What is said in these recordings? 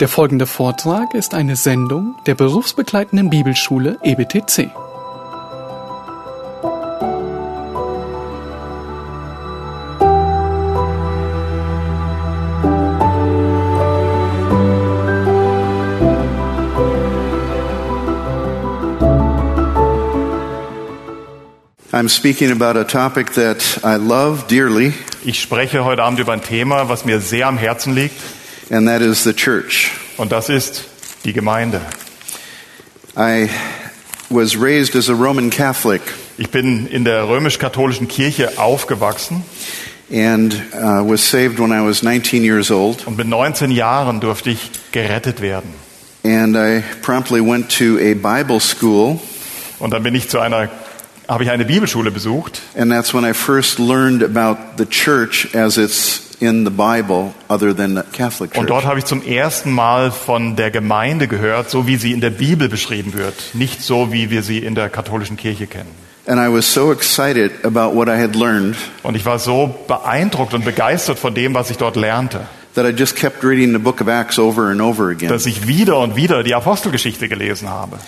Der folgende Vortrag ist eine Sendung der berufsbegleitenden Bibelschule EBTC. I'm speaking about a topic that I love dearly, Ich spreche heute Abend über ein Thema, was mir sehr am Herzen liegt, and that is the church. und das ist die Gemeinde. I was raised as a Roman Catholic Ich bin in der römisch-katholischen Kirche aufgewachsen and uh, was saved when I was 19 years old. und mit 19 Jahren durfte ich gerettet werden. And I promptly went to a Bible school, Und dann bin ich zu einer, habe ich eine Bibelschule besucht and that's when I first learned about the church as it's in the Bible, other than the Catholic und dort Church. habe ich zum ersten Mal von der Gemeinde gehört, so wie sie in der Bibel beschrieben wird, nicht so wie wir sie in der katholischen Kirche kennen. And I was so excited about what I had learned Und ich war so beeindruckt und begeistert von dem, was ich dort lernte, that I just kept reading the book of Acts over and over again. dass ich wieder und wieder die Apostelgeschichte gelesen habe.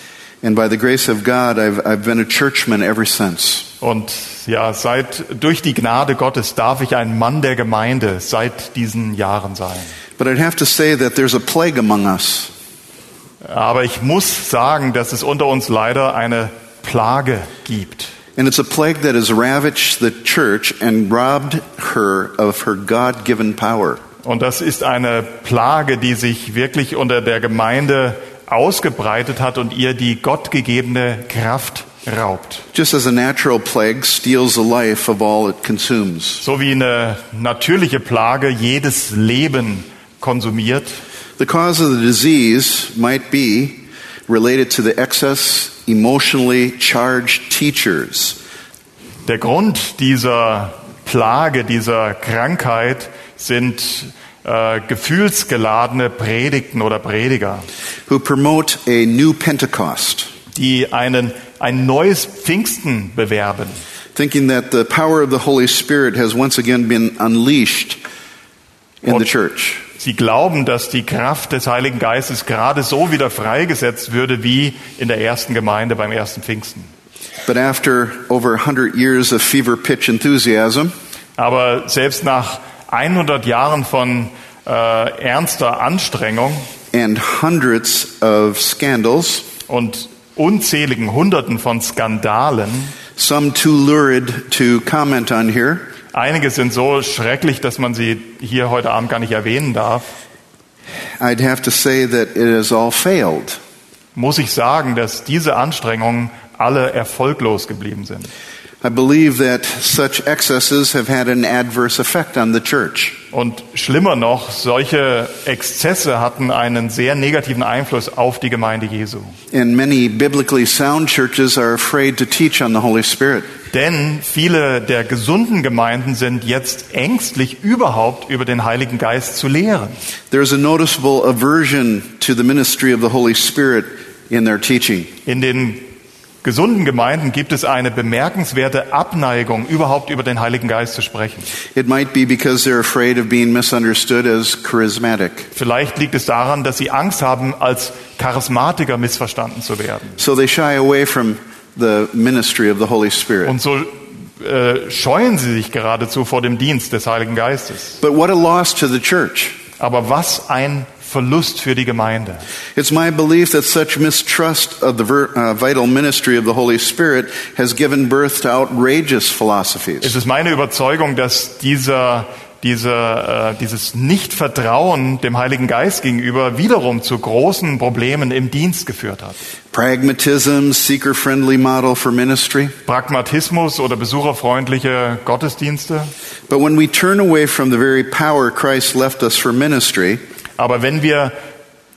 And by the grace of God, I've, I've been a churchman ever since. Und ja, seit durch die Gnade Gottes darf ich ein Mann der Gemeinde seit diesen Jahren sein. But I'd have to say that there's a plague among us. Aber ich muss sagen, dass es unter uns leider eine Plage gibt. And it's a plague that has ravaged the church and robbed her of her God given power. Und das ist eine Plage, die sich wirklich unter der Gemeinde ausgebreitet hat und ihr die gottgegebene Kraft raubt. Just as a natural plague steals the life of all it consumes. So wie eine natürliche Plage jedes Leben konsumiert, The cause of the disease might be related to the excess emotionally charged teachers Der Grund dieser Plage, dieser Krankheit sind äh, gefühlsgeladene Predigten oder Prediger, who promote a new Pentecost, die einen, ein neues Pfingsten bewerben, thinking that the power of the Holy Spirit has once again been unleashed in the church. Sie glauben, dass die Kraft des Heiligen Geistes gerade so wieder freigesetzt würde wie in der ersten Gemeinde beim ersten Pfingsten. But after over 100 years of fever pitch enthusiasm, Aber selbst nach 100 Jahren von äh, ernster Anstrengung and hundreds of scandals, und unzähligen Hunderten von Skandalen, some too lurid to comment on here, einige sind so schrecklich, dass man sie hier heute Abend gar nicht erwähnen darf, I'd have to say that it has all failed. muss ich sagen, dass diese Anstrengungen alle erfolglos geblieben sind. I believe that such excesses have had an adverse effect on the church. Und schlimmer noch, solche Exzesse hatten einen sehr negativen Einfluss auf die Gemeinde Jesu. And many biblically sound churches are afraid to teach on the Holy Spirit. Denn viele der gesunden Gemeinden sind jetzt ängstlich, überhaupt über den Heiligen Geist zu lehren. There's a noticeable aversion to the ministry of the Holy Spirit in their teaching. In den gesunden Gemeinden gibt es eine bemerkenswerte Abneigung, überhaupt über den Heiligen Geist zu sprechen. It might be because they're afraid of being misunderstood as charismatic. Vielleicht liegt es daran, dass sie Angst haben, als Charismatiker missverstanden zu werden. So they shy away from the ministry of the Holy Spirit. Und so äh, scheuen sie sich geradezu vor dem Dienst des Heiligen Geistes. But what a loss to the church. Aber was ein Verlust für die Gemeinde. It's my belief that such mistrust of the uh, vital ministry of the Holy Spirit has given birth to outrageous Es philosophies. ist meine Überzeugung, dass dieser, dieser, äh, dieses Nichtvertrauen dem Heiligen Geist gegenüber wiederum zu großen Problemen im Dienst geführt hat. Pragmatism, seeker friendly model for ministry. Pragmatismus oder besucherfreundliche Gottesdienste. But when we turn away from the very power Christ left us for ministry, Aber wenn wir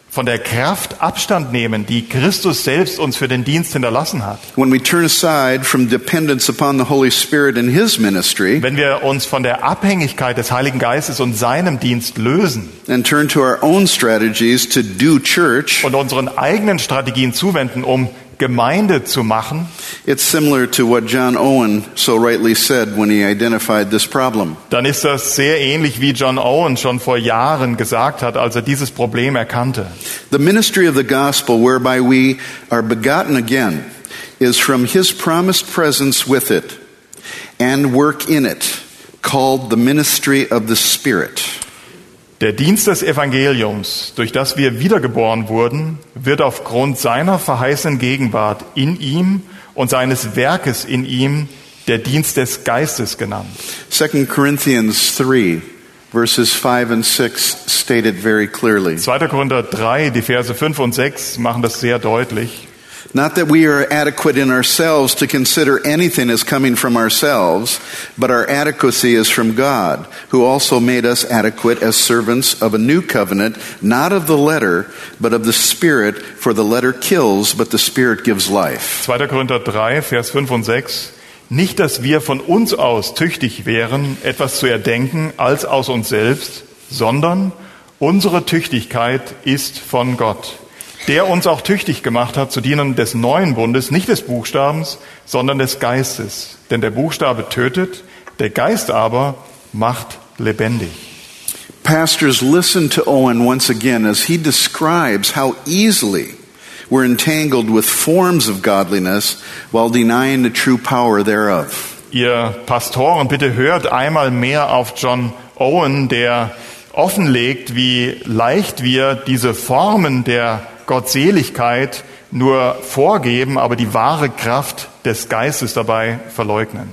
von der Kraft Abstand nehmen, die Christus selbst uns für den Dienst hinterlassen hat, when we turn aside from dependence upon the Holy Spirit and His ministry, wenn wir uns von der Abhängigkeit des Heiligen Geistes und seinem Dienst lösen and turn to our own strategies to do church, und unseren eigenen Strategien zuwenden, um Gemeinde zu machen, It's similar to what John Owen so rightly said when he identified this problem. dann ist das sehr ähnlich wie John Owen schon vor Jahren gesagt hat, als er dieses Problem erkannte. The ministry of the gospel, whereby we are begotten again, is from his promised presence with it and work in it, called the ministry of the Spirit. Der Dienst des Evangeliums, durch das wir wiedergeboren wurden, wird aufgrund seiner verheißenen Gegenwart in ihm und seines Werkes in ihm der Dienst des Geistes genannt. 2 Corinthians 3, verses 5 and 6 state it very clearly. 2. Korinther 3, die Verse 5 und 6 machen das sehr deutlich. Not that we are adequate in ourselves to consider anything as coming from ourselves, but our adequacy is from God, who also made us adequate as servants of a new covenant, not of the letter, but of the Spirit, for the letter kills, but the Spirit gives life. 2. Korinther 3, Vers 5 und 6. Nicht, dass wir von uns aus tüchtig wären, etwas zu erdenken als aus uns selbst, sondern unsere Tüchtigkeit ist von Gott, der uns auch tüchtig gemacht hat zu dienen des neuen Bundes, nicht des Buchstabens, sondern des Geistes. Denn der Buchstabe tötet, der Geist aber macht lebendig. Pastors, listen to Owen once again as he describes how easily we're entangled with forms of godliness while denying the true power thereof. Ihr Pastoren, bitte hört einmal mehr auf John Owen, der offenlegt, wie leicht wir diese Formen der Gottseligkeit nur vorgeben, aber die wahre Kraft des Geistes dabei verleugnen.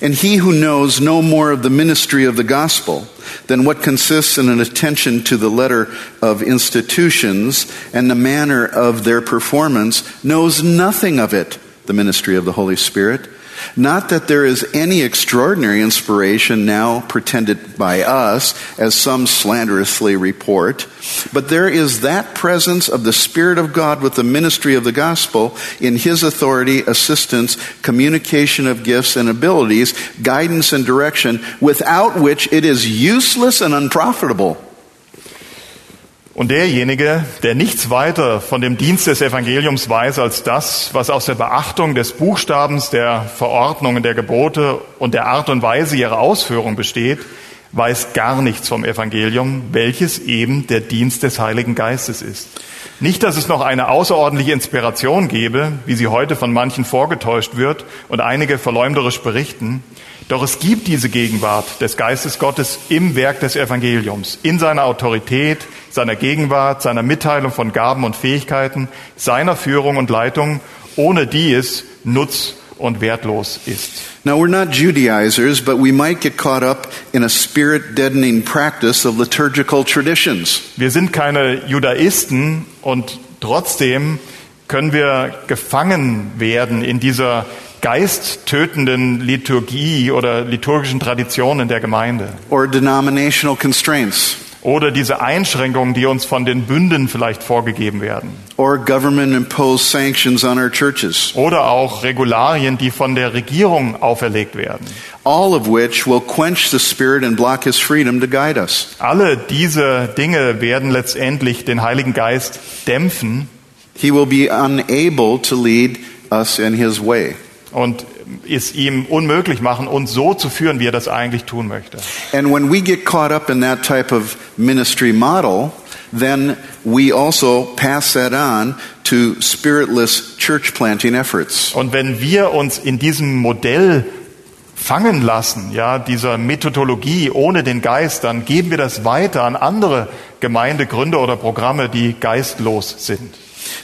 And he who knows no more of the ministry of the gospel than what consists in an attention to the letter of institutions and the manner of their performance knows nothing of it, the ministry of the Holy Spirit. Not that there is any extraordinary inspiration now pretended by us, as some slanderously report, but there is that presence of the Spirit of God with the ministry of the gospel in His authority, assistance, communication of gifts and abilities, guidance and direction, without which it is useless and unprofitable. Und derjenige, der nichts weiter von dem Dienst des Evangeliums weiß als das, was aus der Beachtung des Buchstabens, der Verordnungen, der Gebote und der Art und Weise ihrer Ausführung besteht, weiß gar nichts vom Evangelium, welches eben der Dienst des Heiligen Geistes ist. Nicht, dass es noch eine außerordentliche Inspiration gäbe, wie sie heute von manchen vorgetäuscht wird und einige verleumderisch berichten, doch es gibt diese Gegenwart des Geistes Gottes im Werk des Evangeliums, in seiner Autorität, seiner Gegenwart, seiner Mitteilung von Gaben und Fähigkeiten, seiner Führung und Leitung, ohne die es nutz- und wertlos ist. Now, we're not Judaizers, but we might get caught up in a spirit deadening practice of liturgical traditions. Wir sind keine Judaisten und trotzdem können wir gefangen werden in dieser geisttötenden Liturgie oder liturgischen Traditionen der Gemeinde. or denominational constraints Oder diese Einschränkungen, die uns von den Bünden vielleicht vorgegeben werden. or government imposed sanctions on our churches, Oder auch Regularien, die von der Regierung auferlegt werden. all of which will quench the Spirit and block His freedom to guide us. Alle diese Dinge werden letztendlich den Heiligen Geist dämpfen He will be unable to lead us in His way. und es ihm unmöglich machen, uns so zu führen, wie er das eigentlich tun möchte. And when we get caught up in that type of ministry model, then we also pass that on to spiritless church planting efforts. Und wenn wir uns in diesem Modell fangen lassen, ja, dieser Methodologie ohne den Geist, dann geben wir das weiter an andere Gemeindegründer oder Programme, die geistlos sind.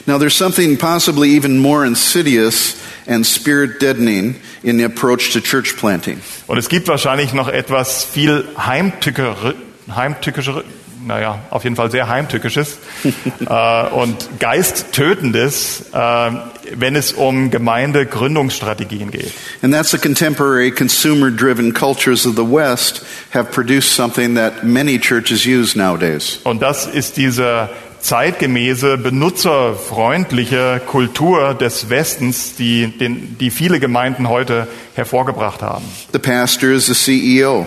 Now, there's something possibly even more insidious and spirit deadening in the approach to church planting. Und es gibt wahrscheinlich noch etwas viel heimtückere, heimtückischere, naja, auf jeden Fall sehr heimtückisches äh, und geisttötendes, äh, wenn es um Gemeindegründungsstrategien geht. And that's the contemporary consumer driven cultures of the West have produced something that many churches use nowadays. Und das ist diese zeitgemäße, benutzerfreundliche Kultur des Westens, die, den, die viele Gemeinden heute hervorgebracht haben. The pastor is the CEO.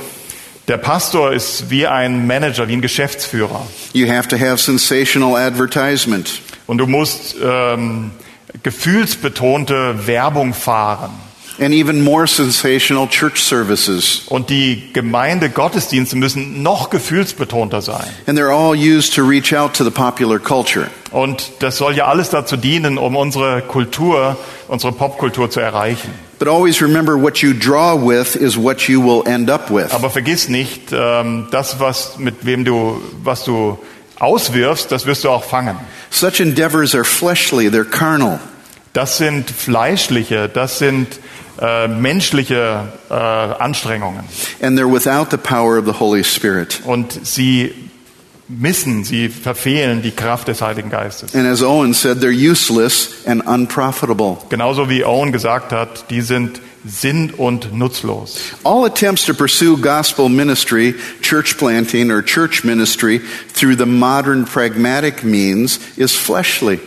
Der Pastor ist wie ein Manager, wie ein Geschäftsführer. You have to have sensational advertisement. Und du musst ähm, gefühlsbetonte Werbung fahren. And even more sensational church services. Und die Gemeinde Gottesdienste müssen noch gefühlsbetonter sein. And they're all used to reach out to the popular culture. Und das soll ja alles dazu dienen, um unsere Kultur, unsere Popkultur zu erreichen. But always remember what you draw with is what you will end up with. Aber vergiss nicht, ähm, das, was, mit wem du, was du auswirfst, das wirst du auch fangen. Such endeavors are fleshly, they're carnal. Das sind fleischliche, das sind äh, menschliche äh, Anstrengungen. and they're without the power of the Holy Spirit. Und sie missen, sie verfehlen die Kraft des Heiligen Geistes. And as Owen said, they're useless and unprofitable. Genauso wie Owen gesagt hat, die sind sinn- und nutzlos. All attempts to pursue gospel ministry, church planting, or church ministry through the modern pragmatic means is fleshly.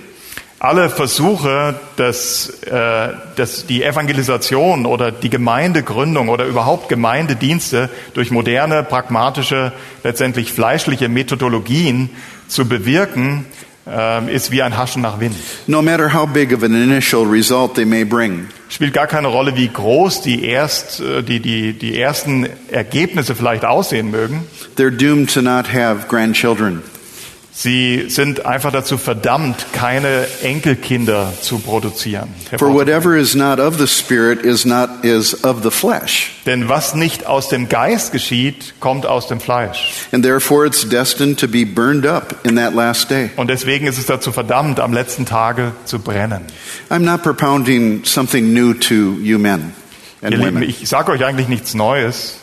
Alle Versuche, dass, äh, dass die Evangelisation oder die Gemeindegründung oder überhaupt Gemeindedienste durch moderne, pragmatische, letztendlich fleischliche Methodologien zu bewirken, äh, ist wie ein Haschen nach Wind. No matter how big of an initial result they may bring. Spielt gar keine Rolle, wie groß die, erst, äh, die, die, die ersten Ergebnisse vielleicht aussehen mögen. They're doomed to not have grandchildren. Sie sind einfach dazu verdammt, keine Enkelkinder zu produzieren. For whatever is not of the Spirit is not is of the flesh. Denn was nicht aus dem Geist geschieht, kommt aus dem Fleisch. And therefore it's destined to be burned up in that last day. Und deswegen ist es dazu verdammt, am letzten Tage zu brennen. I'm not propounding something new to you men and Ihr Lieben, women. ich sage euch eigentlich nichts Neues.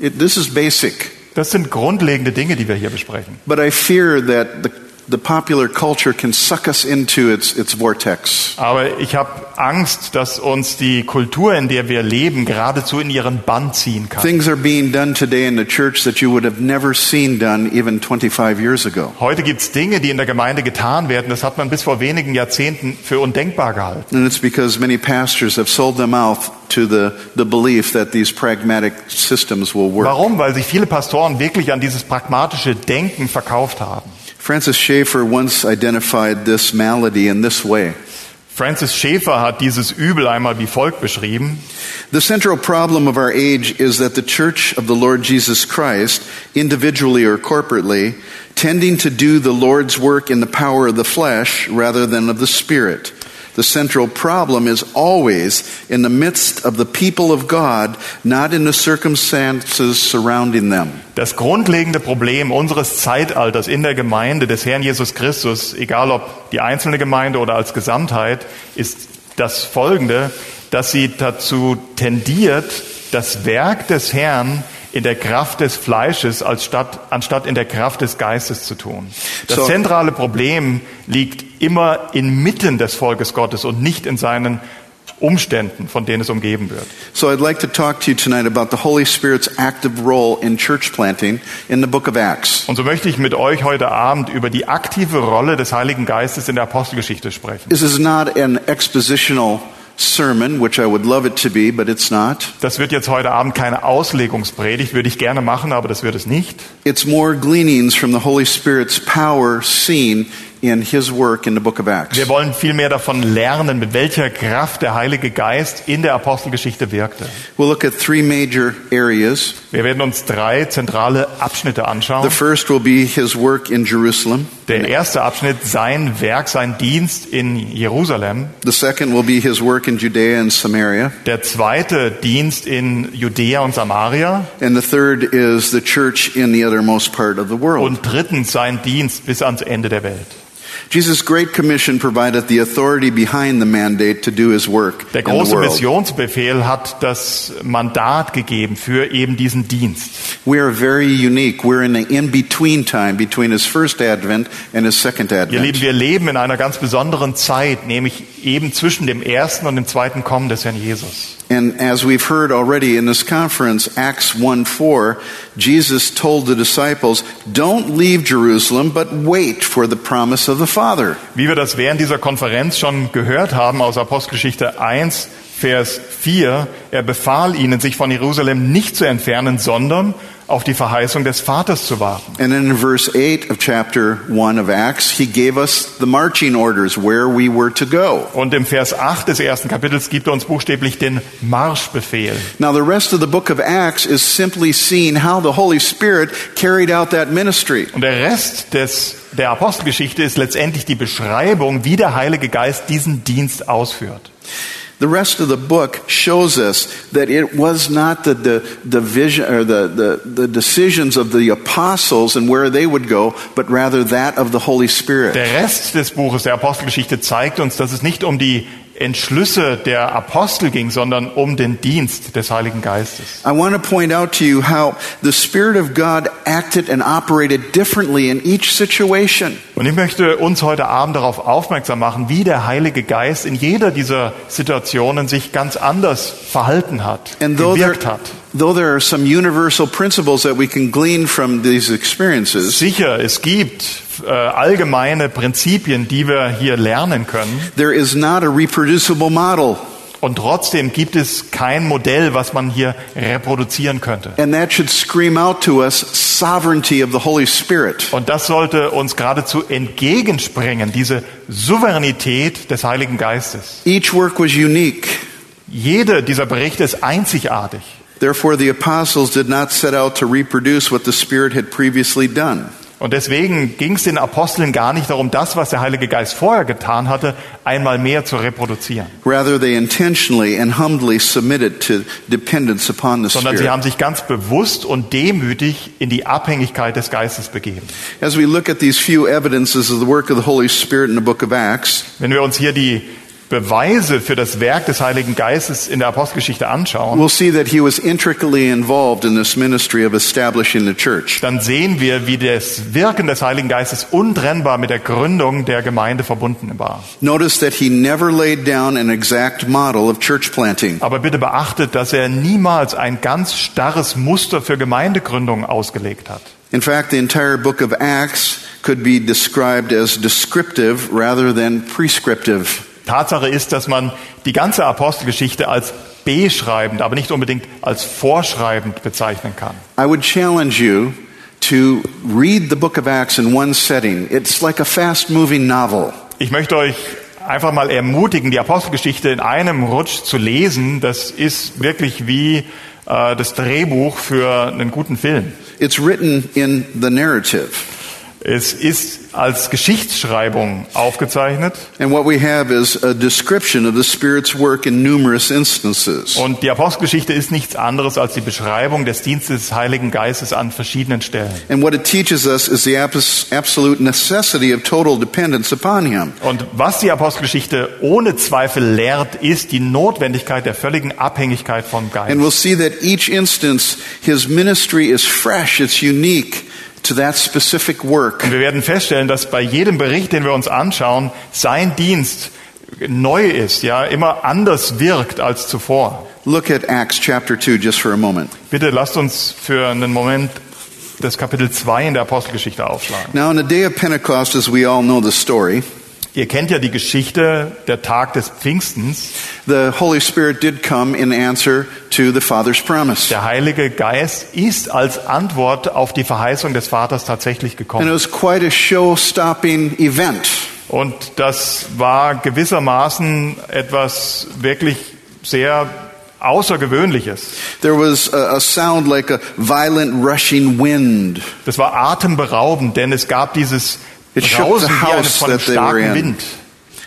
It, this is basic. Das sind grundlegende Dinge, die wir hier besprechen. But I fear that the, the popular culture can suck us into its, its vortex. Aber ich habe Angst, dass uns die Kultur, in der wir leben, geradezu in ihren Bann ziehen kann. Things are being done today in the church that you would have never seen done even 25 years ago. Heute gibt's Dinge, die in der Gemeinde getan werden, das hat man bis vor wenigen Jahrzehnten für undenkbar gehalten. And it's because many pastors have sold their mouth to the, the belief that these pragmatic systems will work. Warum? Weil sich viele Pastoren wirklich an dieses pragmatische Denken verkauft haben. Francis Schaeffer once identified this malady in this way. Francis Schaeffer hat dieses Übel einmal wie folgt beschrieben. The central problem of our age is that the church of the Lord Jesus Christ, individually or corporately, tending to do the Lord's work in the power of the flesh rather than of the Spirit. The central problem is always in the midst of the people of God, not in the circumstances surrounding them. Das grundlegende Problem unseres Zeitalters in der Gemeinde des Herrn Jesus Christus, egal ob die einzelne Gemeinde oder als Gesamtheit, ist das folgende, dass sie dazu tendiert, das Werk des Herrn in der Kraft des Fleisches als statt, anstatt in der Kraft des Geistes zu tun. Das So- zentrale Problem liegt immer inmitten des Volkes Gottes und nicht in seinen Umständen, von denen es umgeben wird. So I'd like to talk to you tonight about the Holy Spirit's active role in church planting in the book of Acts. Und so möchte ich mit euch heute Abend über die aktive Rolle des Heiligen Geistes in der Apostelgeschichte sprechen. This is not an expositional sermon, which I would love it to be, but it's not. Das wird jetzt heute Abend keine Auslegungspredigt, würde ich gerne machen, aber das wird es nicht. It's more gleanings from the Holy Spirit's power seen in his work in the book of Acts. Wir wollen viel mehr davon lernen, mit welcher Kraft der Heilige Geist in der Apostelgeschichte wirkte. We'll look at three major areas. Wir werden uns drei zentrale Abschnitte The anschauen. first will be his work in Jerusalem. Der erste Abschnitt, sein Werk, sein Dienst in Jerusalem. The second will be his work in Judea and Samaria. Der zweite Dienst in Judäa und Samaria. And the third is the church in the othermost part of the world. Und drittens sein Dienst bis ans Ende der Welt. Jesus' Great Commission provided the authority behind the mandate to do his work Der in the große. Missionsbefehl hat das Mandat gegeben für eben diesen Dienst. We are very unique. We're in the in-between time between his first advent and his second Ihr Lieben, advent. wir leben in einer ganz besonderen Zeit, nämlich eben zwischen dem ersten und dem zweiten Kommen des Herrn Jesus. And as we've heard already in this conference, Acts 1 4, Jesus told the disciples, Don't leave Jerusalem, but wait for the promise of the Father. Wie wir das während dieser Konferenz schon gehört haben aus Apostelgeschichte 1, Vers 4, er befahl ihnen, sich von Jerusalem nicht zu entfernen, sondern auf die Verheißung des Vaters zu warten. And in verse 8 of chapter 1 of Acts, he gave us the marching orders where we were to go. Und im Vers 8 des ersten Kapitels gibt er uns buchstäblich den Marschbefehl. Now, the rest of the book of Acts is simply seeing how the Holy Spirit carried out that ministry. Und der Rest des, der Apostelgeschichte ist letztendlich die Beschreibung, wie der Heilige Geist diesen Dienst ausführt. The rest of the book shows us that it was not the, the, the vision or the, the, the decisions of the apostles and where they would go, but rather that of the Holy Spirit. Der Rest des Buches der Apostelgeschichte zeigt uns, dass es nicht um die Entschlüsse der Apostel ging, sondern um den Dienst des Heiligen Geistes. I want to point out to you how the Spirit of God acted and operated differently in each situation. Und ich möchte uns heute Abend darauf aufmerksam machen, wie der Heilige Geist in jeder dieser Situationen sich ganz anders verhalten hat, gewirkt hat. though there are some universal principles that we can glean from these experiences, Sicher, es gibt äh, allgemeine Prinzipien, die wir hier lernen können. there is not a reproducible model. Und trotzdem gibt es kein Modell, was man hier reproduzieren könnte. And that should scream out to us sovereignty of the Holy Spirit. Und das sollte uns geradezu entgegenspringen, diese Souveränität des Heiligen Geistes. Each work was unique. Jeder dieser Berichte ist einzigartig. Therefore, the apostles did not set out to reproduce what the Spirit had previously done. Und deswegen ging es den Aposteln gar nicht darum, das, was der Heilige Geist vorher getan hatte, einmal mehr zu reproduzieren. Rather, they intentionally and humbly submitted to dependence upon the Sondern sie haben sich ganz bewusst und demütig in die Abhängigkeit des Geistes begeben. As we look at these few evidences of the work of the Holy Spirit in the book of Acts, Wenn wir uns hier die Beweise für das Werk des Heiligen Geistes in der Apostelgeschichte anschauen, we'll see that he was intricately involved in this ministry of establishing the church. dann sehen wir, wie das Wirken des Heiligen Geistes untrennbar mit der Gründung der Gemeinde verbunden war. Notice that he never laid down an exact model of church planting. Aber bitte beachtet, dass er niemals ein ganz starres Muster für Gemeindegründung ausgelegt hat. In fact, the entire book of Acts could be described as descriptive rather than prescriptive. Tatsache ist, dass man die ganze Apostelgeschichte als beschreibend, aber nicht unbedingt als vorschreibend bezeichnen kann. I would challenge you to read the book of Acts in one setting. It's like a fast moving novel. Ich möchte euch einfach mal ermutigen, die Apostelgeschichte in einem Rutsch zu lesen. Das ist wirklich wie äh, das Drehbuch für einen guten Film. It's written in the narrative. Es ist als Geschichtsschreibung aufgezeichnet And what we have is a description of the Spirit's work in numerous instances. und die Apostelgeschichte ist nichts anderes als die Beschreibung des Dienstes des Heiligen Geistes an verschiedenen Stellen. And what it teaches us is the abs- absolute necessity of total dependence upon Him. Und was die Apostelgeschichte ohne Zweifel lehrt, ist die Notwendigkeit der völligen Abhängigkeit vom Geist. And we'll see that each instance, His ministry is fresh, it's unique to that specific work. Und wir werden feststellen, dass bei jedem Bericht, den wir uns anschauen, sein Dienst neu ist, ja, immer anders wirkt als zuvor. Look at Acts chapter 2 just for a moment. Bitte lasst uns für einen Moment das Kapitel 2 in der Apostelgeschichte aufschlagen. Now, on the day of Pentecost, as we all know the story, Ihr kennt ja die Geschichte der Tag des Pfingstens. the Holy Spirit did come in answer to the Father's promise. Der Heilige Geist ist als Antwort auf die Verheißung des Vaters tatsächlich And it gekommen. was quite a show stopping event. Und das war gewissermaßen etwas wirklich sehr Außergewöhnliches. There was a, a sound like a violent rushing wind. Das war atemberaubend, denn es gab dieses It shook the house that they were in. Wind.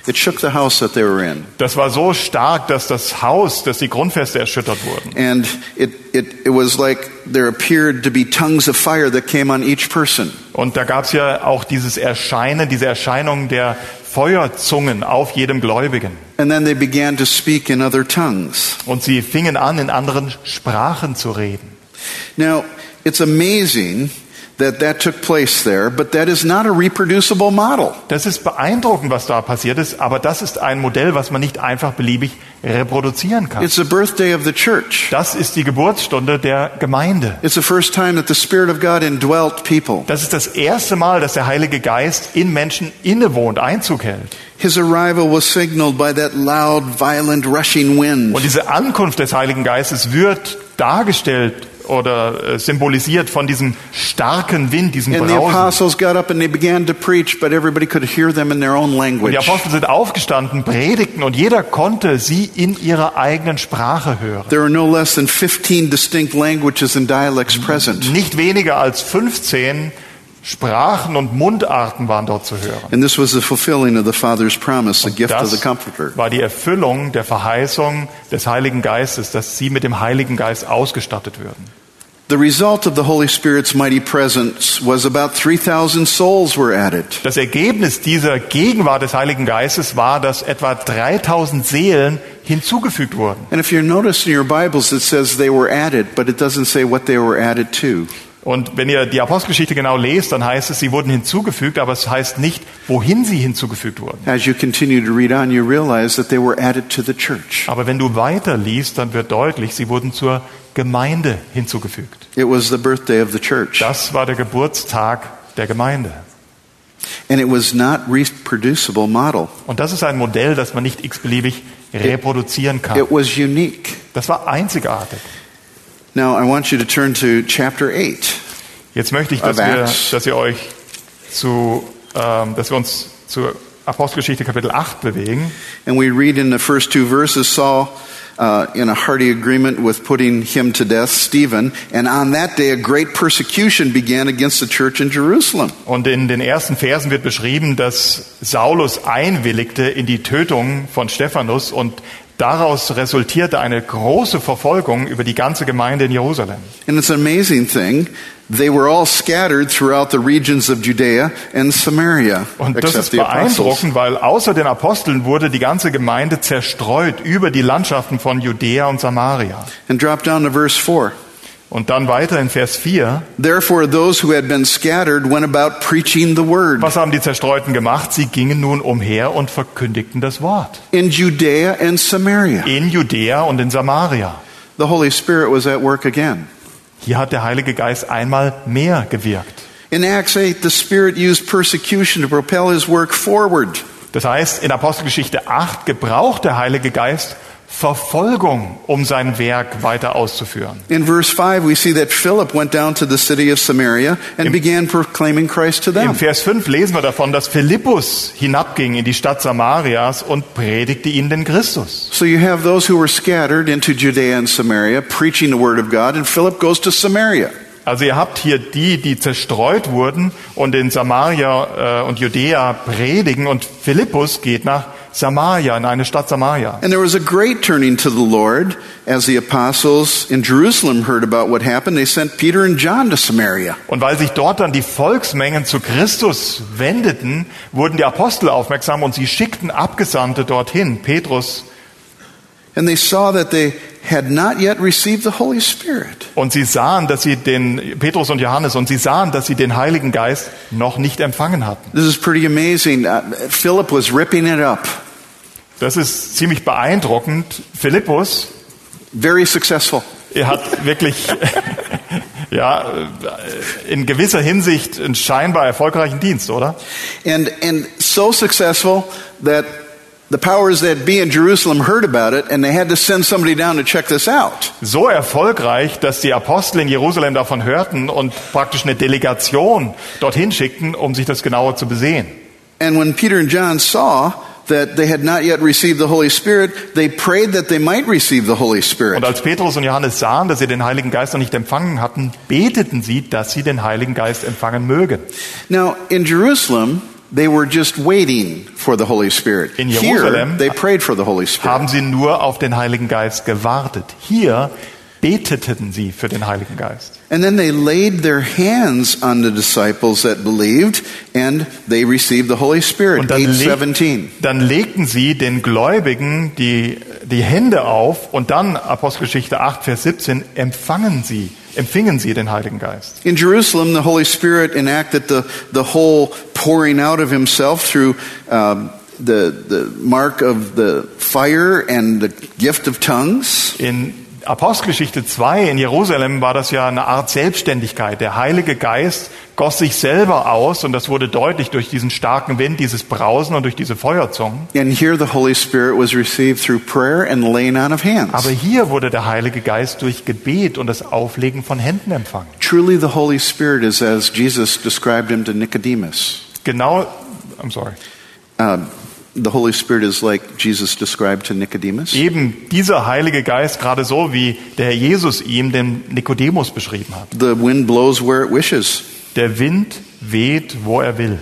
It shook the house that they were in. Das war so stark, dass das Haus, dass die Grundfeste erschüttert wurden. And it, it, it was like there appeared to be tongues of fire that came on each person. Und da gab es ja auch dieses Erscheinen, diese Erscheinung der Feuerzungen auf jedem Gläubigen. And then they began to speak in other tongues. Und sie fingen an, in anderen Sprachen zu reden. Now, it's amazing that that took place there, but that is not a reproducible model. Das ist beeindruckend, was da passiert ist, aber das ist ein Modell, was man nicht einfach beliebig reproduzieren kann. It's the birthday of the church. Das ist die Geburtsstunde der Gemeinde. It's the first time that the Spirit of God indwelt people. Das ist das erste Mal, dass der Heilige Geist in Menschen innewohnt, Einzug hält. His arrival was signaled by that loud, violent, rushing wind. Und diese Ankunft des Heiligen Geistes wird dargestellt oder äh, symbolisiert von diesem starken Wind, diesem Brausen. Und die Apostel sind aufgestanden, predigten und jeder konnte sie in ihrer eigenen Sprache hören. There were no less than 15 distinct languages and dialects present. Nicht weniger als 15 Sprachen und Mundarten waren dort zu hören. And this was the fulfilling of the Father's promise, the gift of the Das Comforter. war die Erfüllung der Verheißung des Heiligen Geistes, dass sie mit dem Heiligen Geist ausgestattet würden. The result of the Holy Spirit's mighty presence was about 3,000 souls were added. Das Ergebnis dieser Gegenwart des Heiligen Geistes war, dass etwa 3000 Seelen hinzugefügt wurden. And if you notice in your Bibles, it says they were added, but it doesn't say what they were added to. Und wenn ihr die Apostelgeschichte genau lest, dann heißt es, sie wurden hinzugefügt, aber es heißt nicht, wohin sie hinzugefügt wurden. As you continue to read on, you realize that they were added to the church. Aber wenn du weiter liest, dann wird deutlich, sie wurden zur Gemeinde hinzugefügt. It was the birthday of the church. Das war der Geburtstag der Gemeinde. And it was not reproducible model. Und das ist ein Modell, das man nicht x-beliebig reproduzieren kann. It was unique. Das war einzigartig. Now, I want you to turn to chapter 8. Jetzt möchte ich, dass, wir, dass ihr euch zu, ähm, dass wir uns zur Apostelgeschichte Kapitel 8 bewegen. And we read in the first two verses Saul, uh, in a hearty agreement with putting him to death, Stephen, and on that day a great persecution began against the church in Jerusalem. Und in den ersten Versen wird beschrieben, dass Saulus einwilligte in die Tötung von Stephanus und daraus resultierte eine große Verfolgung über die ganze Gemeinde in Jerusalem. And it's an amazing thing. They were all scattered throughout the regions of Judea and Samaria, Und das ist beeindruckend, weil außer den Aposteln wurde die ganze Gemeinde zerstreut über die Landschaften von Judäa und Samaria. And drop down to verse 4. Und dann weiter in Vers 4. Therefore, those who had been scattered went about preaching the word Was haben die Zerstreuten gemacht? Sie gingen nun umher und verkündigten das Wort. in Judea and Samaria. In Judäa und in Samaria. The Holy Spirit was at work again. Hier hat der Heilige Geist einmal mehr gewirkt. In Acts 8, the Spirit used persecution to propel his work forward. Das heißt, in Apostelgeschichte 8 gebraucht der Heilige Geist Verfolgung, um sein Werk weiter auszuführen. In verse 5, we see that Philip went down to the city of Samaria and began proclaiming Christ to Im them. Vers 5 lesen wir davon, dass Philippus hinabging in die Stadt Samarias und predigte ihnen den Christus. So you have those who were scattered into Judea and Samaria, preaching the word of God, and Philip goes to Samaria. Also ihr habt hier die, die zerstreut wurden und in Samaria äh, und Judäa predigen und Philippus geht nach Samaria, in eine Stadt Samaria. And there was a great turning to the Lord as the apostles in Jerusalem heard about what happened. They sent Peter and John to Samaria. Und weil sich dort dann die Volksmengen zu Christus wendeten, wurden die Apostel aufmerksam und sie schickten Abgesandte dorthin, Petrus, And they saw that they had not yet received the Holy Spirit. und sie sahen, dass sie den, Petrus und Johannes, und sie sahen, dass sie den Heiligen Geist noch nicht empfangen hatten. This is pretty amazing. Uh, Philip was ripping it up. Das ist ziemlich beeindruckend. Philippus, Very successful. er hat wirklich, ja, in gewisser Hinsicht einen scheinbar erfolgreichen Dienst, oder? And, and so successful that the powers that be in Jerusalem heard about it and they had to send somebody down to check this out. So erfolgreich, dass die Apostel in Jerusalem davon hörten und praktisch eine Delegation dorthin schickten, um sich das genauer zu besehen. And when Peter and John saw that they had not yet received the Holy Spirit, they prayed that they might receive the Holy Spirit. Und als Petrus und Johannes sahen, dass sie den Heiligen Geist noch nicht empfangen hatten, beteten sie, dass sie den Heiligen Geist empfangen mögen. Now, in Jerusalem, they were just waiting for the Holy Spirit. In Here, Jerusalem they prayed for the Holy Spirit. Haben sie nur auf den Heiligen Geist gewartet. Hier beteten sie für den Heiligen Geist. And then they laid their hands on the disciples that believed, and they received the Holy Spirit. Und dann, leg, 817. dann legten sie den Gläubigen die, die Hände auf und dann, Apostelgeschichte 8, Vers 17, empfangen sie, empfingen sie den Heiligen Geist. In Jerusalem, the Holy Spirit enacted the, the whole pouring out of himself through um, the, the mark of the fire and the gift of tongues. In Apostelgeschichte 2 in Jerusalem war das ja eine Art Selbstständigkeit. Der Heilige Geist goss sich selber aus und das wurde deutlich durch diesen starken Wind, dieses Brausen und durch diese Feuerzungen. And here the Holy Spirit was received through prayer and laying on of hands. Aber hier wurde der Heilige Geist durch Gebet und das Auflegen von Händen empfangen. Truly, the Holy Spirit is as Jesus described him to Nicodemus. Genau, I'm sorry. Um, the Holy Spirit is like Jesus described to Nicodemus. Eben dieser Heilige Geist, gerade so wie der Herr Jesus ihm den Nikodemus beschrieben hat. The wind blows where it wishes. Der Wind weht, wo er will.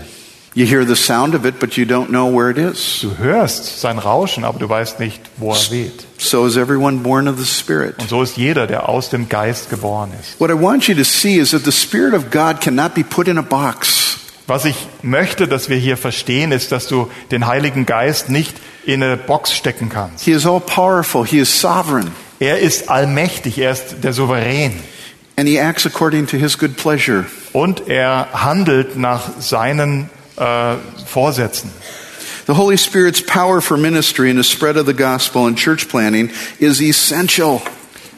You hear the sound of it, but you don't know where it is. Du hörst sein Rauschen, aber du weißt nicht, wo er weht. So is everyone born of the Spirit. Und so ist jeder, der aus dem Geist geboren ist. What I want you to see is that the Spirit of God cannot be put in a box. Was ich möchte, dass wir hier verstehen, ist, dass du den Heiligen Geist nicht in eine Box stecken kannst. He is all powerful, He is sovereign, Er ist allmächtig, er ist der Souverän. And He acts according to His good pleasure. Und er handelt nach seinen äh, Vorsätzen. The Holy Spirit's power for ministry and the spread of the gospel and church planning is essential.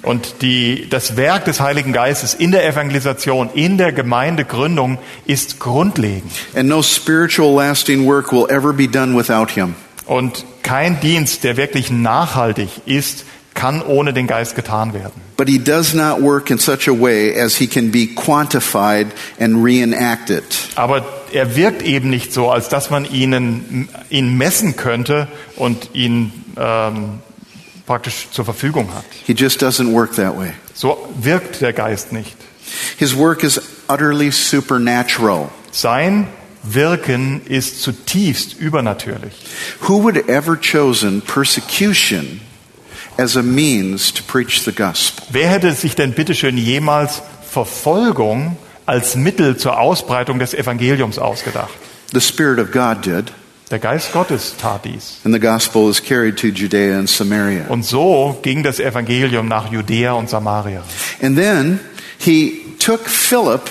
Und die, das Werk des Heiligen Geistes in der Evangelisation, in der Gemeindegründung ist grundlegend. And no spiritual lasting work will ever be done without Him. Und kein Dienst, der wirklich nachhaltig ist, kann ohne den Geist getan werden. But He does not work in such a way as He can be quantified and reenacted. Aber er wirkt eben nicht so, als dass man ihnen, ihn messen könnte und ihn ähm, praktisch zur Verfügung hat. He just doesn't work that way. So wirkt der Geist nicht. His work is utterly supernatural. Sein Wirken ist zutiefst übernatürlich. Who would ever chosen persecution as a means to preach the gospel? Wer hätte sich denn bitteschön jemals Verfolgung als Mittel zur Ausbreitung des Evangeliums ausgedacht? The Spirit of God did, Der Geist Gottes tat dies. and the gospel is carried to Judea and Samaria. Und so ging das Evangelium nach Judäa und Samaria. And then he took Philip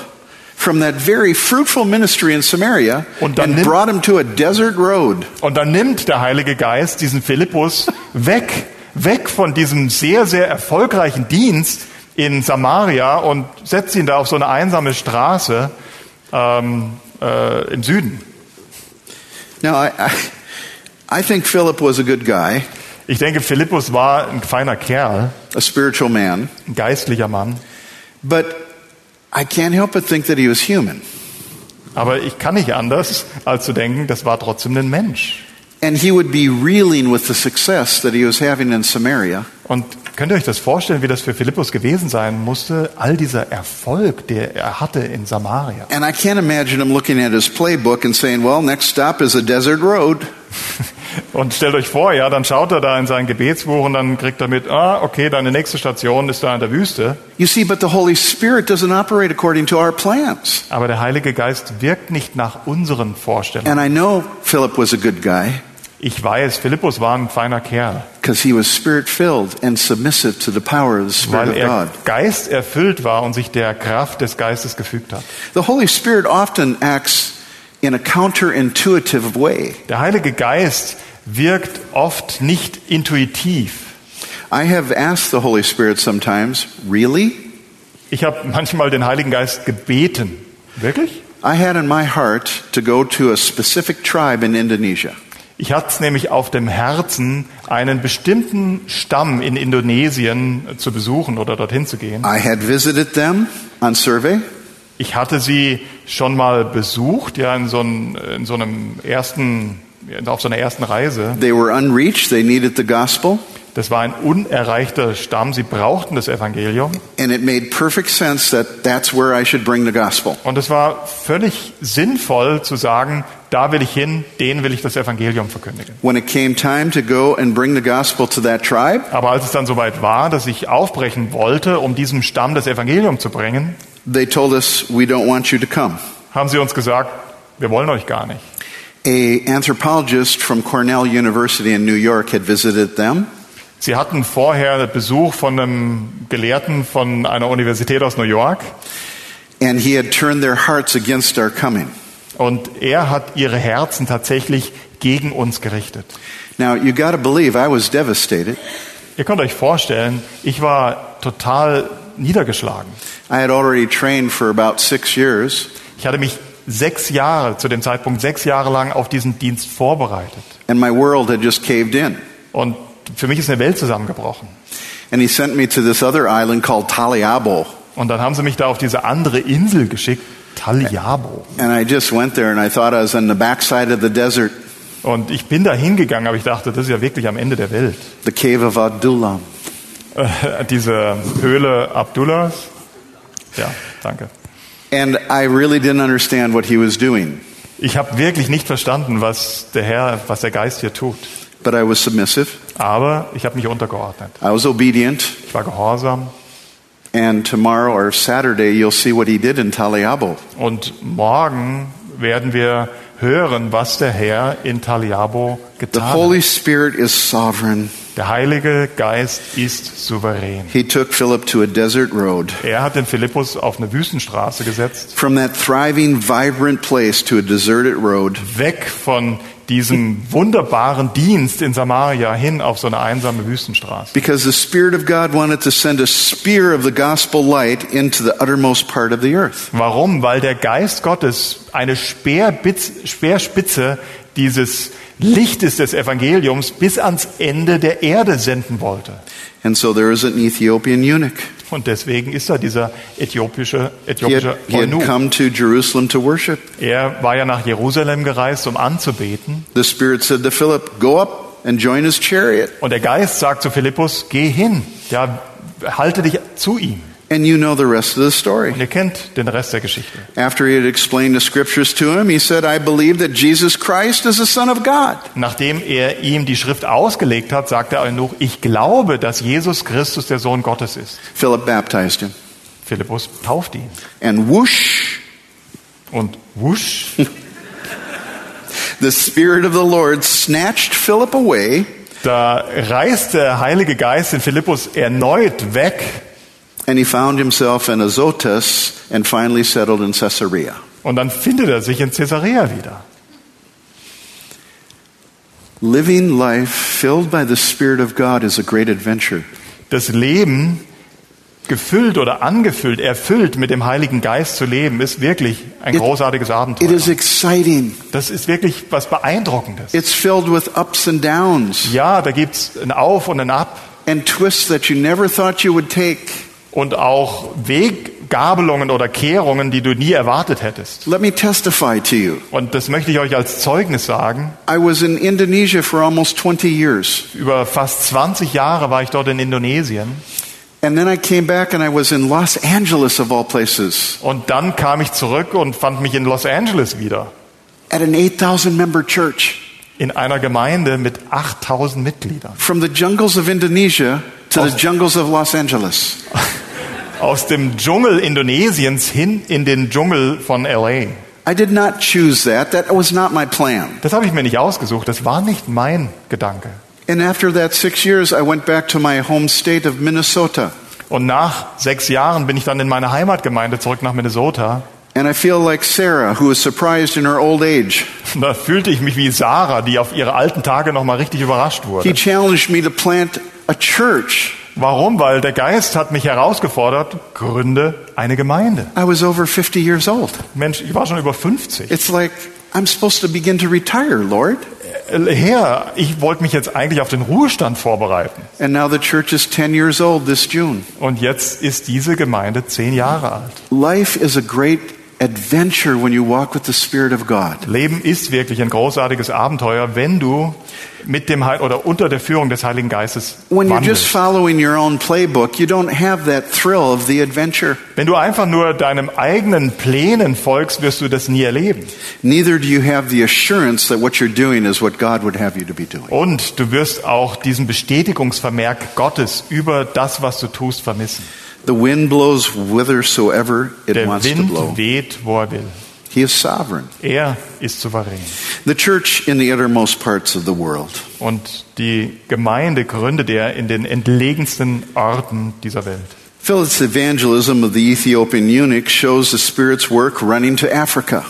from that very fruitful ministry in Samaria Und and nimmt- brought him to a desert road. Und dann nimmt der Heilige Geist diesen Philippus weg, weg von diesem sehr, sehr erfolgreichen Dienst in Samaria und setzt ihn da auf so eine einsame Straße ähm, äh, im Süden. Now, I, I, I think Philip was a good guy, Ich denke, Philippus war ein feiner Kerl, a spiritual man, ein geistlicher Mann. but I can't help but think that he was human. Aber ich kann nicht anders, als zu denken, das war trotzdem ein Mensch. And he would be reeling with the success that he was having in Samaria. Und könnt ihr euch das vorstellen, wie das für Philippus gewesen sein musste, all dieser Erfolg, der er hatte in Samaria? And I can't imagine him looking at his playbook and saying, well, next stop is a desert road. Und stellt euch vor, ja, dann schaut er da in sein Gebetsbuch und dann kriegt er mit, ah, okay, deine nächste Station ist da in der Wüste. You see, but the Holy Spirit doesn't operate according to our plans. Aber der Heilige Geist wirkt nicht nach unseren Vorstellungen. And I know Philip was a good guy Ich weiß, Philippus war ein feiner Kerl, because he was spirit filled and submissive to the power of the Spirit weil of er God. Geist erfüllt war und sich der Kraft des Geistes gefügt hat. The Holy Spirit often acts in a counterintuitive way. Der Heilige Geist wirkt oft nicht intuitiv. I have asked the Holy Spirit sometimes, really? Ich habe manchmal den Heiligen Geist gebeten. Wirklich? I had in my heart to go to a specific tribe in Indonesia. Ich hatte es nämlich auf dem Herzen, einen bestimmten Stamm in Indonesien zu besuchen oder dorthin zu gehen. I had visited them on survey. Ich hatte sie schon mal besucht, ja, in so, einem, in so einem ersten, auf so einer ersten Reise. They were unreached. They needed the gospel. Das war ein unerreichter Stamm. Sie brauchten das Evangelium. And it made perfect sense that that's where I should bring the gospel. Und es war völlig sinnvoll zu sagen, da will ich hin, denen will ich das Evangelium verkündigen. When it came time to go and bring the gospel to that tribe, Aber als es dann soweit war, dass ich aufbrechen wollte, um diesem Stamm das Evangelium zu bringen, they told us, we don't want you to come. haben sie uns gesagt, wir wollen euch gar nicht. A anthropologist from Cornell University in New York had visited them. Sie hatten vorher Besuch von einem Gelehrten von einer Universität aus New York And he had turned their hearts against our coming. Und er hat ihre Herzen tatsächlich gegen uns gerichtet. Now, you got to believe I was devastated. Ihr könnt euch vorstellen, ich war total niedergeschlagen. I had already trained for about six years. Ich hatte mich sechs Jahre, zu dem Zeitpunkt sechs Jahre lang auf diesen Dienst vorbereitet. And my world had just caved in. Und für mich ist eine Welt zusammengebrochen. And he sent me to this other island called Taliabo. Und dann haben sie mich da auf diese andere Insel geschickt, Taliabo. And I just went there and I thought I was on the backside of the desert, Und ich bin da hingegangen, aber ich dachte, das ist ja wirklich am Ende der Welt. the cave of Adullam. Äh, diese Höhle Abdullahs. Ja, danke. And I really didn't understand what he was doing, Ich habe wirklich nicht verstanden, was der Herr, was der Geist hier tut. but I was submissive. Aber ich habe mich untergeordnet. I was obedient. Ich war gehorsam. And tomorrow or Saturday, you'll see what he did in Taliabo. Und morgen werden wir hören, was der Herr in Taliabo The getan Holy hat. Spirit is sovereign. Der Heilige Geist ist souverän. He took Philip to a desert road. Er hat den Philippus auf eine Wüstenstraße gesetzt, From that thriving, vibrant place to a deserted road. weg von diesem wunderbaren Dienst in Samaria hin auf so eine einsame Wüstenstraße. Because the Spirit of God wanted to send a spear of the gospel light into the uttermost part of the earth. Warum? Weil der Geist Gottes eine Speerspitze dieses Lichtes des Evangeliums bis ans Ende der Erde senden wollte. And so there was an Ethiopian eunuch. Und deswegen ist da dieser äthiopische, He äthiopische had, he had Eunuch. come to Jerusalem to worship. Er war ja nach Jerusalem gereist, um anzubeten. The Spirit said to Philip, Go up and join his chariot. Und der Geist sagt zu Philippus, geh hin, ja, halte dich zu ihm. And you know the rest of the story. Und ihr kennt den Rest der Geschichte. After he had explained the scriptures to him, he said, I believe that Jesus Christ is the Son of God. Nachdem er ihm die Schrift ausgelegt hat, sagt der Eunuch, ich glaube, dass Jesus Christus der Sohn Gottes ist. Philip baptized him. Philippus tauft ihn. And whoosh, Und wusch, the Spirit of the Lord snatched Philip away da reißt der Heilige Geist den Philippus erneut weg and he found himself in Azotus and finally settled in Caesarea. und dann findet er sich in Caesarea wieder. Living life filled by the Spirit of God is a great adventure. Das Leben gefüllt oder angefüllt, erfüllt mit dem Heiligen Geist zu leben, ist wirklich ein It- großartiges It Abenteuer. is exciting. Das ist wirklich was Beeindruckendes. It's filled with ups and downs Ja, da gibt's ein Auf und ein Ab and twists that you never thought you would take. Und auch Weggabelungen oder Kehrungen, die du nie erwartet hättest. Let me testify to you. Und das möchte ich euch als Zeugnis sagen. I was in Indonesia for almost 20 years. Über fast 20 Jahre war ich dort in Indonesien And then I came back and I was in Los Angeles, of all places, und dann kam ich zurück und fand mich in Los Angeles wieder. at an 8,000 member church. In einer Gemeinde mit 8000 Mitgliedern. From the jungles of Indonesia to the Aus- jungles of Los Angeles. Aus dem Dschungel Indonesiens hin in den Dschungel von LA. I did not choose that. That was not my plan. Das habe ich mir nicht ausgesucht. Das war nicht mein Gedanke. And after that six years, I went back to my home state of Minnesota. Und nach sechs Jahren bin ich dann in meine Heimatgemeinde zurück nach Minnesota. And I feel like Sarah, who was surprised in her old age. Da fühlte ich mich wie Sarah, die auf ihre alten Tage noch mal richtig überrascht He wurde. challenged me to plant a church. Warum? Weil der Geist hat mich herausgefordert, gründe eine Gemeinde. I was over 50 years old. Mensch, ich war schon über 50. It's like I'm supposed to begin to retire, Lord. Äh, Herr, ich wollte mich jetzt eigentlich auf den Ruhestand vorbereiten. And now the church is 10 years old this June. Und jetzt ist diese Gemeinde zehn Jahre alt. Life is a great adventure when you walk with the Spirit of God. Leben ist wirklich ein großartiges Abenteuer, wenn du mit dem Heil oder unter der Führung des Heiligen Geistes When you're just following your own playbook, you don't have that thrill of the adventure. Wenn du einfach nur deinem eigenen Plänen folgst, wirst du das nie erleben. Neither do you have the assurance that what you're doing is what God would have you to be doing. Und du wirst auch diesen Bestätigungsvermerk Gottes über das, was du tust, vermissen. The wind blows whithersoever it Der wants to blow. weht, wo er will. He is sovereign. Er ist souverän. The church in the uttermost parts of the world. Und die Gemeinde gründet er in den entlegensten Orten dieser Welt. Philip's evangelism of the Ethiopian eunuch shows the Spirit's work running to Africa.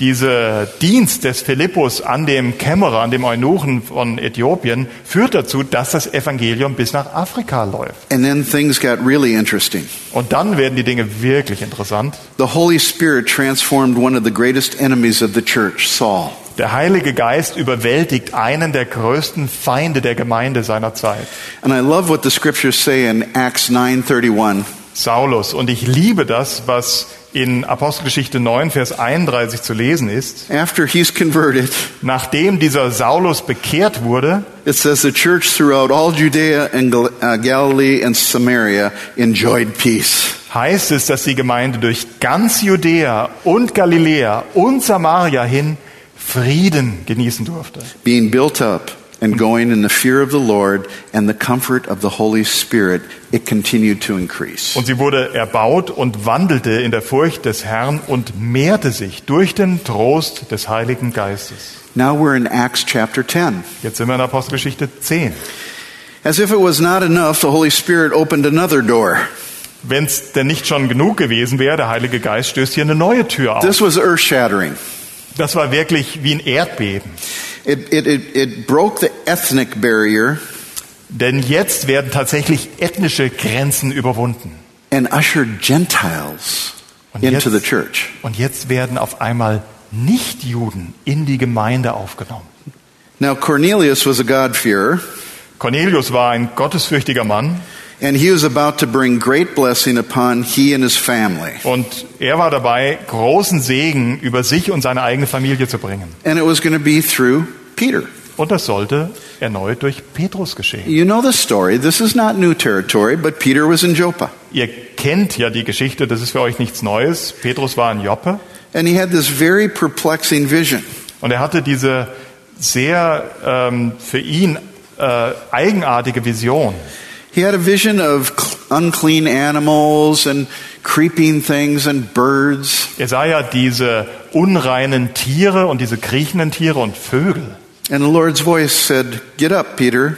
Dieser Dienst des Philippus an dem Kämmerer, an dem Eunuchen von Äthiopien, führt dazu, dass das Evangelium bis nach Afrika läuft. And then things got really interesting. Und dann werden die Dinge wirklich interessant. The Holy Spirit transformed one of the greatest enemies of the church, Saul. Der Heilige Geist überwältigt einen der größten Feinde der Gemeinde seiner Zeit, And I love what the scriptures say in Acts 9:31. Saulus. Und ich liebe das, was in Apostelgeschichte 9, Vers 31 zu lesen ist. After he's converted, Nachdem dieser Saulus bekehrt wurde, it says the church throughout all Judea and uh, Galilee and Samaria enjoyed peace. heißt es, dass die Gemeinde durch ganz Judäa und Galiläa und Samaria hin Frieden genießen durfte. being built up and going in the fear of the Lord and the comfort of the Holy Spirit, it continued to increase. Und sie wurde erbaut und wandelte in der Furcht des Herrn und mehrte sich durch den Trost des Heiligen Geistes. Now we're in Acts chapter 10. Jetzt sind wir in Apostelgeschichte 10. As if it was not enough, the Holy Spirit opened another door. Wenn es denn nicht schon genug gewesen wäre, der Heilige Geist stößt hier eine neue Tür auf. This was earth shattering. Das war wirklich wie ein Erdbeben. It, it, it, it broke the ethnic barrier Denn jetzt werden tatsächlich ethnische Grenzen überwunden. and ushered Gentiles Und into the jetzt, church. und jetzt werden auf einmal Nichtjuden in die Gemeinde aufgenommen. Now, Cornelius was a God-fearer, Cornelius war ein gottesfürchtiger Mann and he was about to bring great blessing upon he and his family. und er war dabei, großen Segen über sich und seine eigene Familie zu bringen. And it was going to be through Peter. Und das sollte erneut durch Petrus geschehen. You know the story. This is not new territory, but Peter was in Joppa. Ihr kennt ja die Geschichte, das ist für euch nichts Neues. Petrus war in Joppe And he had this very perplexing vision. und er hatte diese sehr ähm, für ihn äh, eigenartige Vision. He had a vision of cl- unclean animals and creeping things and birds. Er sah ja diese unreinen Tiere und diese kriechenden Tiere und Vögel. And the Lord's voice said, Get up, Peter.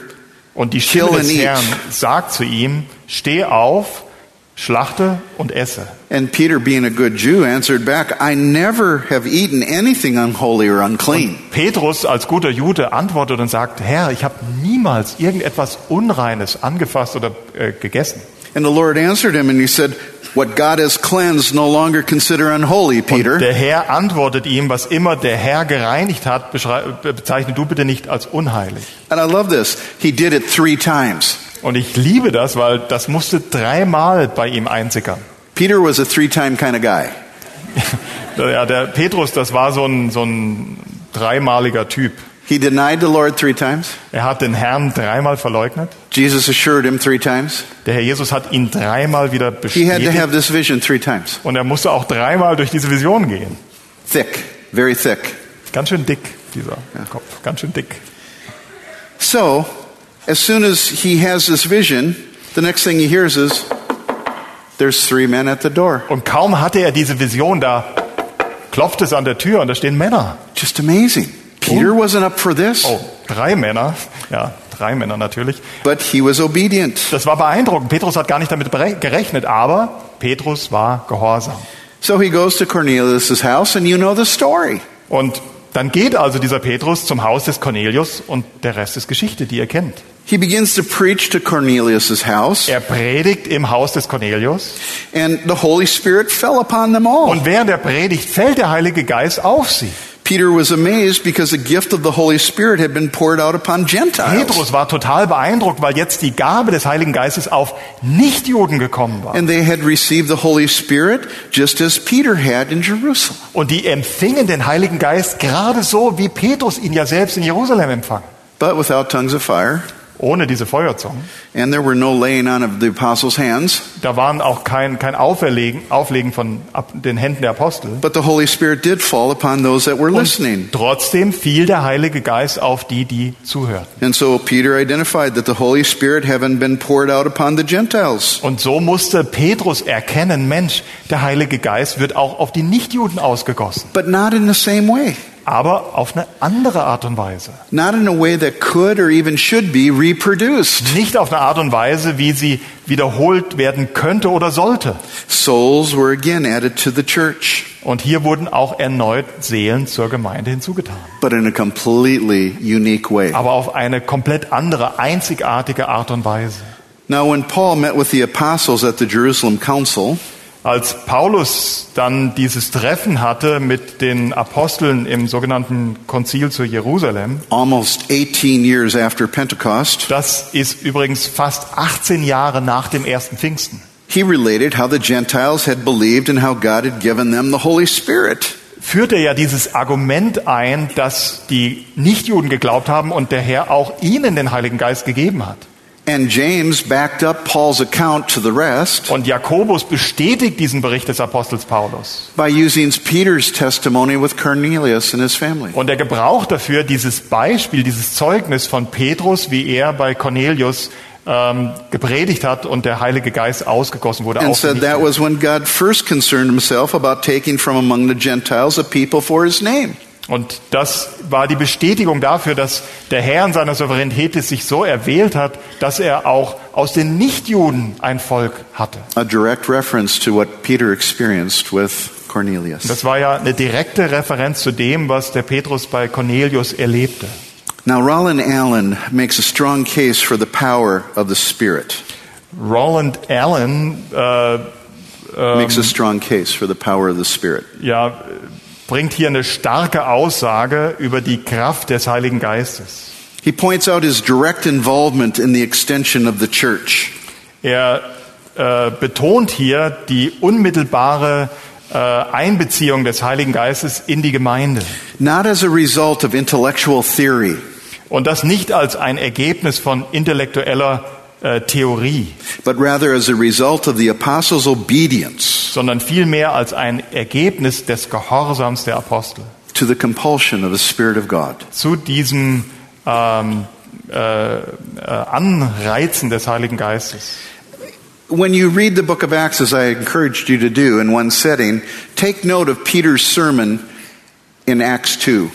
Und die Stimme and des. Herrn sagt zu ihm, steh auf, schlachte und esse. And Peter, being a good Jew, answered back, I never have eaten anything unholy or unclean. Petrus als guter Jude antwortet und sagt, Herr, ich habe niemals irgendetwas Unreines angefasst oder äh, gegessen. And the Lord answered him and he said, What God has cleansed, no longer consider unholy, Und Peter. der Herr antwortet ihm, was immer der Herr gereinigt hat, beschrei- bezeichne du bitte nicht als unheilig. And I love this. He did it three times. Und ich liebe das, weil das musste dreimal bei ihm einsickern. Peter was a three time kind of guy. Ja, der Petrus, das war so ein, so ein dreimaliger Typ. He denied the Lord three times. Er hat den Herrn dreimal verleugnet. Jesus assured him three times. Der Herr Jesus hat ihn dreimal wieder He had to bestätigt. have this vision three times. Und er musste auch dreimal durch diese Vision gehen. Thick, very thick. Ganz schön dick, dieser Kopf. Ganz schön dick. So, as soon as he has this vision, the next thing he hears is there's three men at the door. Und kaum hatte er diese Vision, da klopft es an der Tür und da stehen Männer. Just amazing. Peter wasn't up for this, Oh, drei Männer. Ja, drei Männer natürlich. but he was obedient. Das war beeindruckend. Petrus hat gar nicht damit gerechnet, aber Petrus war gehorsam. So he goes to Cornelius' house, and you know the story. Und dann geht also dieser Petrus zum Haus des Cornelius und der Rest ist Geschichte, die ihr kennt. He begins to preach to Cornelius' house, Er predigt im Haus des Cornelius and the Holy Spirit fell upon them all. und während der Predigt fällt der Heilige Geist auf sie. Peter was amazed because the gift of the Holy Spirit had been poured out upon Gentiles. Petrus war total beeindruckt, weil jetzt die Gabe des Heiligen Geistes auf Nichtjuden gekommen war. And they had received the Holy Spirit just as Peter had in Jerusalem. Und die empfingen den Heiligen Geist gerade so, wie Petrus ihn ja selbst in Jerusalem empfang. But without tongues of fire, Ohne diese Feuerzungen. and there were no laying on of the apostles' hands, Da waren auch kein, kein Auferlegen, Auflegen von ab, den Händen der Apostel. but the Holy Spirit did fall upon those that were listening. Trotzdem fiel der Heilige Geist auf die, die zuhörten. And so Peter identified that the Holy Spirit having been poured out upon the Gentiles. Und so musste Petrus erkennen, Mensch, der Heilige Geist wird auch auf die Nichtjuden ausgegossen. But not in the same way. Aber auf eine andere Art und Weise. Not in a way that could or even should be reproduced. Nicht auf eine Art und Weise, wie sie wiederholt werden könnte oder sollte. Souls were again added to the church, Und hier wurden auch erneut Seelen zur Gemeinde hinzugetan. but in a completely unique way. Aber auf eine komplett andere, einzigartige Art und Weise. Now, when Paul met with the apostles at the Jerusalem Council, Als Paulus dann dieses Treffen hatte mit den Aposteln im sogenannten Konzil zu Jerusalem, almost 18 years after Pentecost, das ist übrigens fast 18 Jahre nach dem ersten Pfingsten, he related how the Gentiles had believed and how God had given them the Holy Spirit. führt er ja dieses Argument ein, dass die Nichtjuden geglaubt haben und der Herr auch ihnen den Heiligen Geist gegeben hat. And James backed up Paul's account to the rest Und Jakobus bestätigt diesen Bericht des Apostels Paulus. by using Peter's testimony with Cornelius and his family. Und er gebraucht dafür dieses Beispiel, dieses Zeugnis von Petrus, wie er bei Cornelius ähm, gepredigt hat und der Heilige Geist ausgegossen wurde. And said that was when God first concerned himself about taking from among the Gentiles a people for his name. Und das war die Bestätigung dafür, dass der Herr in seiner Souveränität es sich so erwählt hat, dass er auch aus den Nichtjuden ein Volk hatte. A direct reference to what Peter experienced with Cornelius. Das war ja eine direkte Referenz zu dem, was der Petrus bei Cornelius erlebte. Now, Roland Allen makes a strong case for the power of the Spirit. Roland Allen äh, makes a strong case for the power of the Spirit. ja, bringt hier eine starke Aussage über die Kraft des Heiligen Geistes. He points out his direct involvement in the extension of the church. Er äh, betont hier die unmittelbare äh, Einbeziehung des Heiligen Geistes in die Gemeinde. Not as a result of intellectual theory, Und das nicht als ein Ergebnis von intellektueller äh, Theorie, but rather as a result of the apostles' obedience sondern vielmehr als ein Ergebnis des Gehorsams der Apostel to the compulsion of the Spirit of God. zu diesem ähm, äh, äh, Anreizen des Heiligen Geistes. When you read the book of Acts, as I encouraged you to do in one setting, take note of Peter's sermon in Acts 2.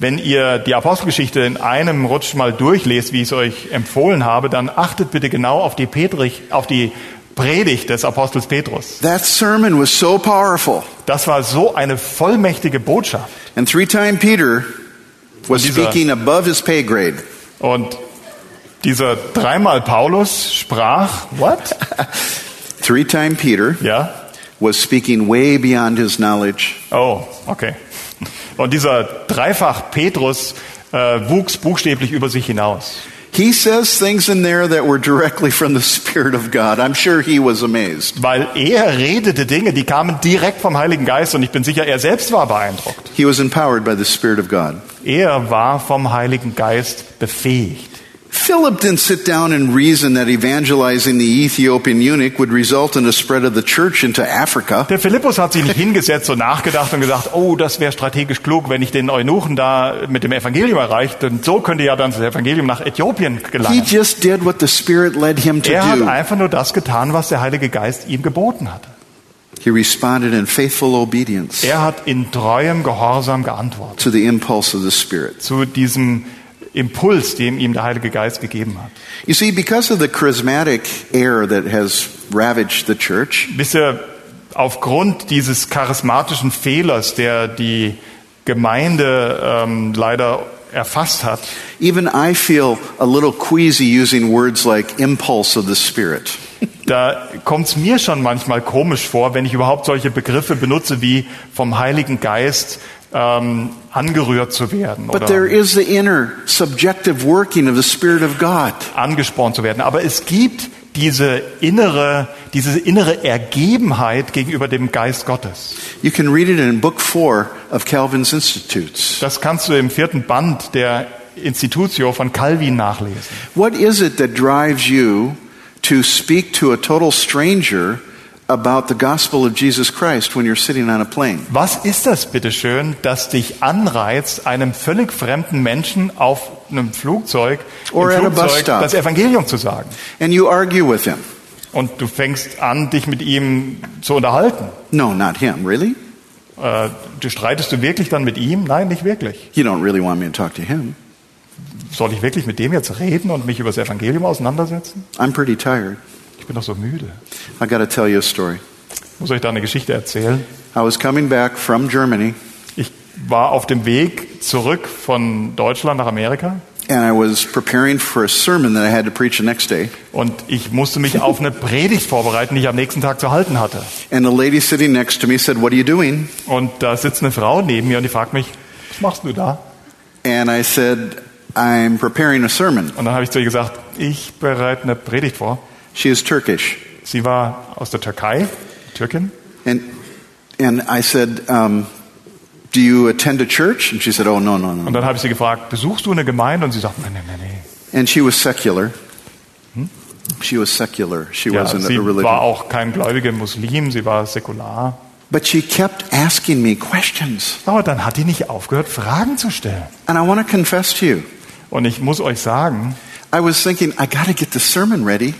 Wenn ihr die Apostelgeschichte in einem Rutsch mal durchlest, wie ich es euch empfohlen habe, dann achtet bitte genau auf die, Petrich, auf die Predigt des Apostels Petrus. That sermon was so powerful. Das war so eine vollmächtige Botschaft. And three time Peter was speaking above his pay grade. Und dieser dreimal Paulus sprach, what? Three time Peter Ja? was speaking way beyond his knowledge. Oh, okay. Und dieser dreifach Petrus äh, wuchs buchstäblich über sich hinaus. He says things in there that were directly from the Spirit of God. I'm sure he was amazed. Weil er redete Dinge, die kamen direkt vom Heiligen Geist und ich bin sicher, er selbst war beeindruckt. He was empowered by the Spirit of God. Er war vom Heiligen Geist befähigt. Philip didn't sit down and reason that evangelizing the Ethiopian eunuch would result in a spread of the church into Africa. Der Philippus hat sich nicht hingesetzt und nachgedacht und gesagt, oh, das wäre strategisch klug, wenn ich den Eunuchen da mit dem Evangelium erreicht, denn so könnte ja dann das Evangelium nach Äthiopien He gelangen. just did what the Spirit led him to Er hat do. einfach nur das getan, was der Heilige Geist ihm geboten hatte. He responded in faithful obedience Er hat in treuem Gehorsam geantwortet to the impulse of the Spirit. zu diesem Impuls, den ihm der Heilige Geist gegeben hat. You see, because of the charismatic air that has ravaged the church, ihr, aufgrund dieses charismatischen Fehlers, der die Gemeinde ähm, leider erfasst hat, even I feel a little queasy using words like impulse of the Spirit. da kommt es mir schon manchmal komisch vor, wenn ich überhaupt solche Begriffe benutze wie vom Heiligen Geist ähm, angerührt zu werden But there is the inner subjective working of the Spirit of God. angespornt zu werden. Aber es gibt diese innere, diese innere Ergebenheit gegenüber dem Geist Gottes. You can read it in Book 4 of Calvin's Institutes. Das kannst du im vierten Band der Institutio von Calvin nachlesen. What is it that drives you to speak to a total stranger about the gospel of Jesus Christ when you're sitting on a plane? Was ist das bitteschön, das dich anreizt, einem völlig fremden Menschen auf einem Flugzeug, im Or bus Flugzeug das Evangelium zu sagen? And you argue with him. Und du fängst an, dich mit ihm zu unterhalten. No, not him, really? Äh, du streitest du wirklich dann mit ihm? Nein, nicht wirklich. You don't really want me to talk to him. Soll ich wirklich mit dem jetzt reden und mich über das Evangelium auseinandersetzen? I'm pretty tired. Ich bin doch so müde. I got to tell you a story. Ich muss euch da eine Geschichte erzählen. I was coming back from Germany Ich war auf dem Weg zurück von Deutschland nach Amerika and I was preparing for a sermon that I had to preach the next day. und ich musste mich auf eine Predigt vorbereiten, die ich am nächsten Tag zu halten hatte. And the lady sitting next to me said, What are you doing? Und da sitzt eine Frau neben mir und die fragt mich, was machst du da? And I said, I'm preparing a sermon. Und dann habe ich zu ihr gesagt, ich bereite eine Predigt vor. She is Turkish. Sie war aus der Türkei, Türkin. And, and I said, um, Do you attend a church? And she said, Oh, no, no, Und no. dann habe ich sie gefragt, besuchst du eine Gemeinde? Und sie sagt, nein, nein, nein. And she was secular. She was secular. She Ja, wasn't sie a war religion. auch kein gläubiger Muslim, sie war säkular. But she kept asking me questions. Aber dann hat die nicht aufgehört, Fragen zu stellen. And I want to confess to you, Und ich muss euch sagen, I was thinking, I got to get the sermon ready.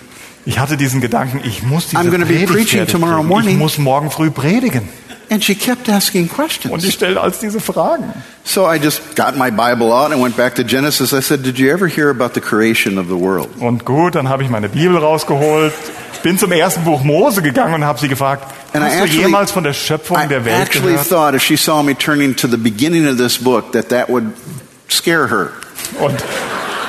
Ich hatte diesen Gedanken, ich muss diese I'm be preaching tomorrow morning. Ich muss morgen früh predigen. And she kept asking Und questions. ich stelle als diese Fragen. So I just got my Bible out and went back to Genesis. I said, Did you ever hear about the creation of the world? Und gut, dann habe ich meine Bibel rausgeholt, bin zum ersten Buch Mose gegangen und habe sie gefragt, And I hast du actually- jemals von der Schöpfung I der Welt actually gehört? thought if she saw me turning to the beginning of this book, that that would scare her. Und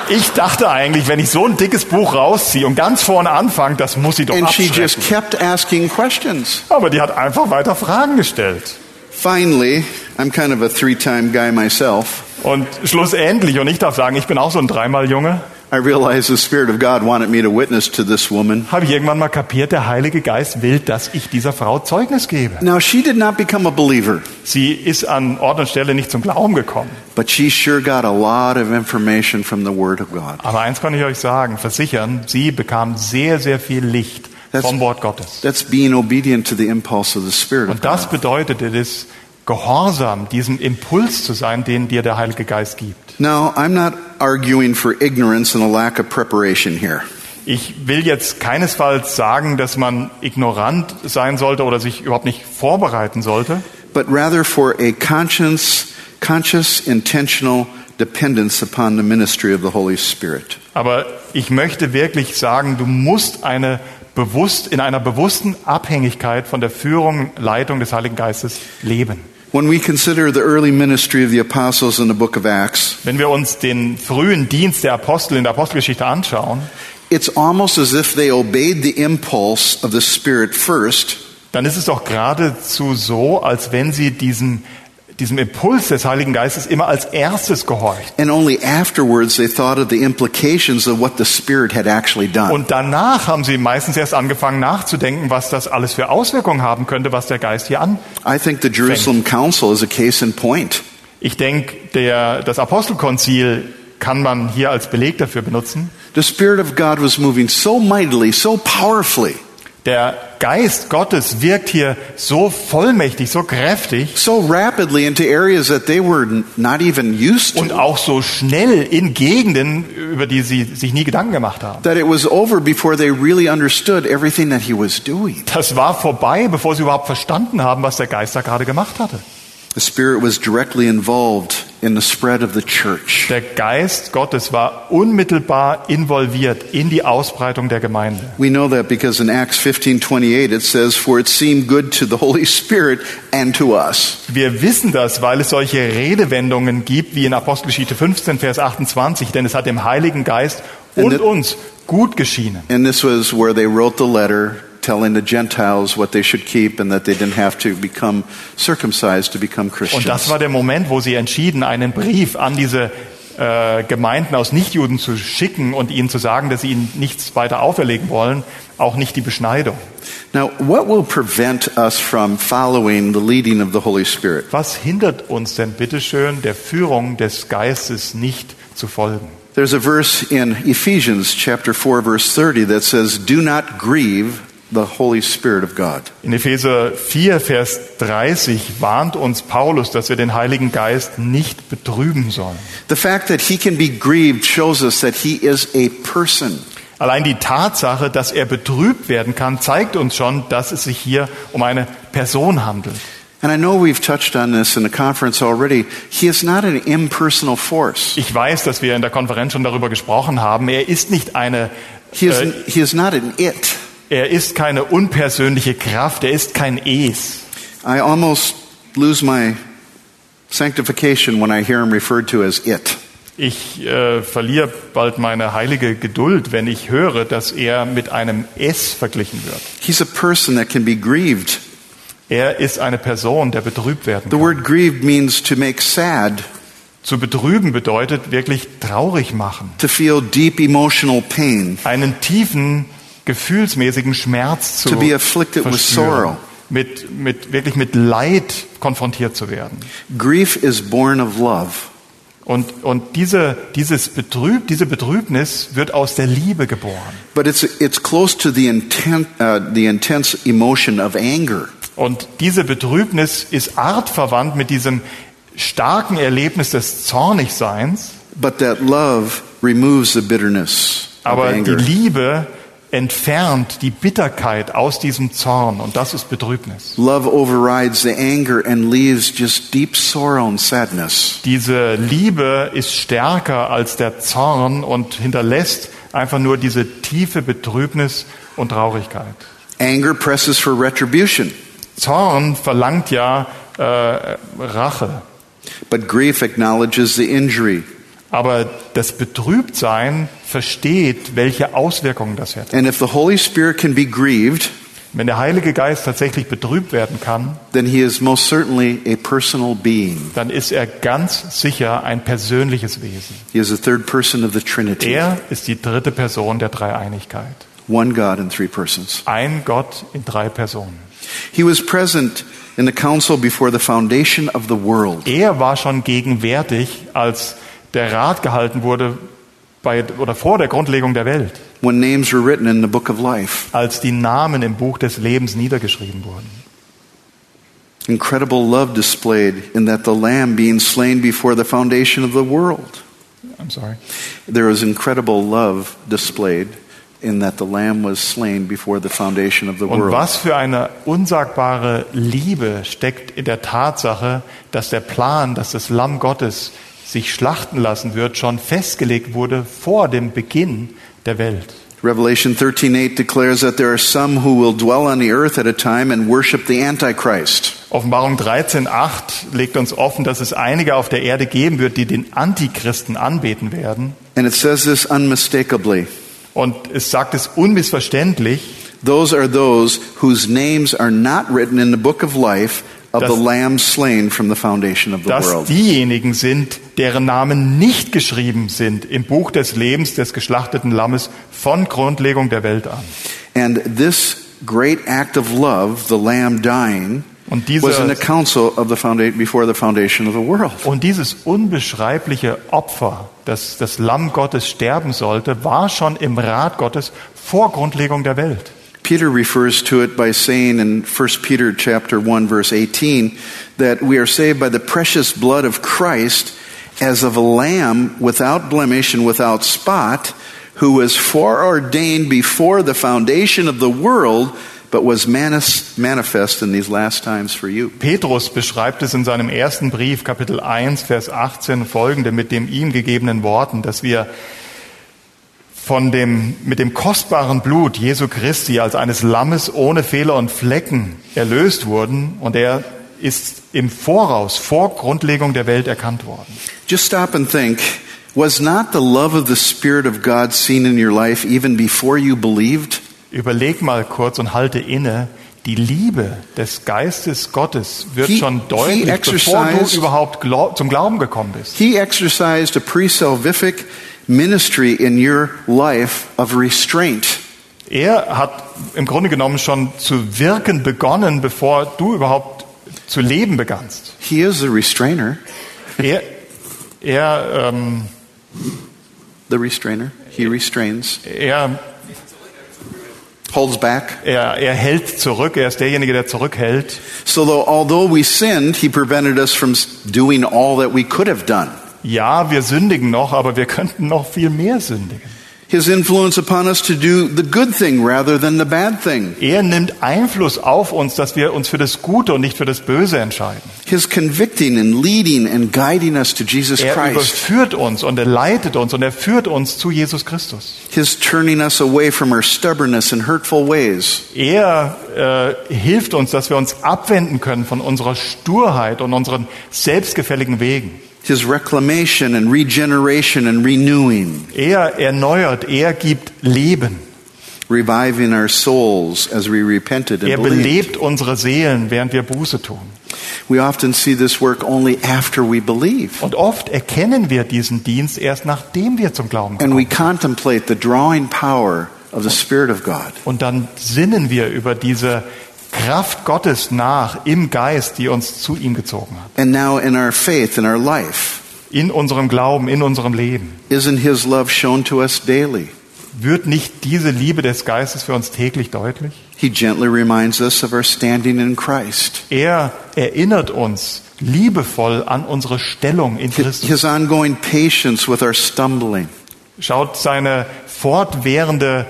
ich dachte eigentlich, wenn ich so ein dickes Buch rausziehe und ganz vorne anfange, das muss sie doch And she just kept asking questions. Aber die hat einfach weiter Fragen gestellt. Finally, I'm kind of a three time guy myself. Und schlussendlich, und ich darf sagen, ich bin auch so ein dreimal Junge, I realized the Spirit of God wanted me to witness to this woman. habe ich irgendwann mal kapiert, der Heilige Geist will, dass ich dieser Frau Zeugnis gebe. Now, she did not become a believer, Sie ist an Ort und Stelle nicht zum Glauben gekommen. but she sure got a lot of information from the Word of God. Aber eins kann ich euch sagen, versichern, sie bekam sehr, sehr viel Licht Das- vom Wort Gottes. That's being obedient to the impulse of the Spirit Und das God. bedeutete es, gehorsam diesem Impuls zu sein, den dir der Heilige Geist gibt. Now, I'm not arguing for ignorance and a lack of preparation here. Ich will jetzt keinesfalls sagen, dass man ignorant sein sollte oder sich überhaupt nicht vorbereiten sollte, but rather for a conscious, conscious, intentional dependence upon the ministry of the Holy Spirit. aber ich möchte wirklich sagen, du musst eine bewusst, in einer bewussten Abhängigkeit von der Führung, Leitung des Heiligen Geistes leben. When we consider the early ministry of the apostles in the book of Acts, Wenn wir uns den frühen Dienst der Apostel in der Apostelgeschichte anschauen, it's almost as if they obeyed the impulse of the Spirit first, dann ist es doch geradezu so, als wenn sie diesem, diesem Impuls des Heiligen Geistes immer als erstes gehorcht. and only afterwards they thought of the implications of what the Spirit had actually done. Und danach haben sie meistens erst angefangen nachzudenken, was das alles für Auswirkungen haben könnte, was der Geist hier an. I think the Jerusalem Council is a case in point. Ich denke, der, das Apostelkonzil kann man hier als Beleg dafür benutzen. The Spirit of God was moving so mightily, so powerfully, Der Geist Gottes wirkt hier so vollmächtig, so kräftig so rapidly into areas that they were not even used und to. auch so schnell in Gegenden, über die sie sich nie Gedanken gemacht haben. That it was over before they really understood everything that he was doing. Das war vorbei, bevor sie überhaupt verstanden haben, was der Geist da gerade gemacht hatte. The Spirit was directly involved in the spread of the church. Der Geist Gottes war unmittelbar involviert in die Ausbreitung der Gemeinde. We know that because in Acts 15:28 it says for it seemed good to the Holy Spirit and to us. Wir wissen das, weil es solche Redewendungen gibt wie in Apostelgeschichte 15, Vers 28, denn es hat dem Heiligen Geist und uns gut geschienen. And this was where they wrote the letter telling the Gentiles what they should keep and that they didn't have to become circumcised to become Und Christians. das war der Moment, wo sie entschieden, einen Brief an diese äh, Gemeinden aus Nichtjuden zu schicken und ihnen zu sagen, dass sie ihnen nichts weiter auferlegen wollen, auch nicht die Beschneidung. Now, what will prevent us from following the leading of the Holy Spirit? Was hindert uns denn bitteschön, der Führung des Geistes nicht zu folgen? There's a verse in Ephesians chapter 4 verse 30 that says, "Do not grieve the Holy Spirit of God." In Epheser 4, Vers 30 warnt uns Paulus, dass wir den Heiligen Geist nicht betrüben sollen. The fact that he can be grieved shows us that he is a person. Allein die Tatsache, dass er betrübt werden kann, zeigt uns schon, dass es sich hier um eine Person handelt. And I know we've touched on this in the conference already. He is not an impersonal force. Ich weiß, dass wir in der Konferenz schon darüber gesprochen haben. Er ist nicht eine, He is, äh, he is not an it. Er ist keine unpersönliche Kraft. Er ist kein Es. I almost lose my sanctification when I hear him referred to as it. Ich äh, verliere bald meine heilige Geduld, wenn ich höre, dass er mit einem Es verglichen wird. He's a person that can be grieved. Er ist eine Person, der betrübt werden The kann. word grieved means to make sad, Zu betrüben bedeutet wirklich traurig machen. to feel deep emotional pain, Einen tiefen, gefühlsmäßigen Schmerz zu To be afflicted with sorrow. Mit, mit, wirklich mit Leid konfrontiert zu werden. Grief is born of love. Und, und diese, dieses Betrüb, diese Betrübnis wird aus der Liebe geboren. But it's, it's close to the, intent, uh, the intense emotion of anger. Und diese Betrübnis ist artverwandt mit diesem starken Erlebnis des Zornigseins, But that love removes the bitterness aber die. Liebe entfernt die Bitterkeit aus diesem Zorn und das ist Betrübnis. Love overrides the anger and leaves just deep sorrow and sadness. Diese Liebe ist stärker als der Zorn und hinterlässt einfach nur diese tiefe Betrübnis und Traurigkeit. Anger presses for retribution, Zorn verlangt ja äh, Rache, but grief acknowledges the injury. Aber das Betrübtsein versteht, welche Auswirkungen das hat. And if the Holy Spirit can be grieved, Wenn der Heilige Geist tatsächlich betrübt werden kann, then he is most certainly a personal being. dann ist er ganz sicher ein persönliches Wesen. He is the third person of the Trinity. Er ist die dritte Person der Dreieinigkeit. One God in three persons. Ein Gott in drei Personen. He was present in the council before the foundation of the world. Er war schon gegenwärtig, als der Rat gehalten wurde bei, oder vor der Grundlegung der Welt, when names were written in the book of life. als die Namen im Buch des Lebens niedergeschrieben wurden. Incredible love displayed in that the lamb being slain before the foundation of the world. I'm sorry. There was incredible love displayed in that the lamb was slain before the foundation of the Und world. was für eine unsagbare Liebe steckt in der Tatsache, dass der Plan, dass das Lamm Gottes sich schlachten lassen wird, schon festgelegt wurde vor dem Beginn der Welt. Revelation 13:8 declares that there are some who will dwell on the earth at a time and worship the antichrist. Offenbarung 13.8 legt uns offen, dass es einige auf der Erde geben wird, die den Antichristen anbeten werden. And it says this unmistakably. Und es sagt es unmissverständlich, Those are those whose names are not written in the book of life of Das- the lamb slain from the foundation of the dass world. diejenigen sind, deren Namen nicht geschrieben sind im Buch des Lebens des geschlachteten Lammes von Grundlegung der Welt an. And this great act of love, the lamb dying, Und diese- was in the council of the founda- before the foundation of the world. Und dieses unbeschreibliche Opfer, dass das Lamm Gottes sterben sollte, war schon im Rat Gottes vor Grundlegung der Welt. Peter refers to it by saying in 1 Peter chapter 1 verse 18 that we are saved by the precious blood of Christ as of a lamb without blemish and without spot who was foreordained before the foundation of the world but was manifest in these last times for you. Petrus beschreibt es in seinem ersten Brief, Kapitel 1, Vers 18 folgende, mit dem ihm gegebenen Worten, dass wir von dem, mit dem kostbaren Blut Jesu Christi als eines Lammes ohne Fehler und Flecken erlöst wurden und er ist im Voraus, vor Grundlegung der Welt erkannt worden. Just stop and think was not the love of the Spirit of God seen in your life even before you believed? Überleg mal kurz und halte inne. Die Liebe des Geistes Gottes wird He- schon deutlich, bevor du überhaupt glau- zum Glauben gekommen bist. He exercised a pre salvific ministry in your life of restraint. Er hat im Grunde genommen schon zu wirken begonnen, bevor du überhaupt zu leben begannst. He is the restrainer, Er, er, ähm, the restrainer. He restrains, er, holds back. er, er hält zurück. Er ist derjenige, der zurückhält. So, though, although we sinned, He prevented us from doing all that we could have done. Ja, wir sündigen noch, aber wir könnten noch viel mehr sündigen. His influence upon us to do the good thing rather than the bad thing. Er nimmt Einfluss auf uns, dass wir uns für das Gute und nicht für das Böse entscheiden. His convicting and leading and guiding us to Jesus Er Christ. überführt uns und er leitet uns und er führt uns zu Jesus Christus. His turning us away from our stubbornness and hurtful ways. Er äh, hilft uns, dass wir uns abwenden können von unserer Sturheit und unseren selbstgefälligen Wegen. His reclamation and regeneration and renewing. Er erneuert, er gibt Leben. Reviving our souls as we repented Er and believed. belebt unsere Seelen, während wir Buße tun. We often see this work only after we believe. Und oft erkennen wir diesen Dienst erst nachdem wir zum Glauben And we kommen. contemplate the drawing power of the Spirit of God. Und dann sinnen wir über diese Kraft Gottes nach im Geist, die uns zu ihm gezogen hat. And now in our faith, in our life, In unserem Glauben, in unserem Leben. isn't His love shown to us daily? Wird nicht diese Liebe des Geistes für uns täglich deutlich? He gently reminds us of our standing in Christ. Er erinnert uns liebevoll an unsere Stellung in Christus. his ongoing patience with our stumbling. Schaut seine fortwährende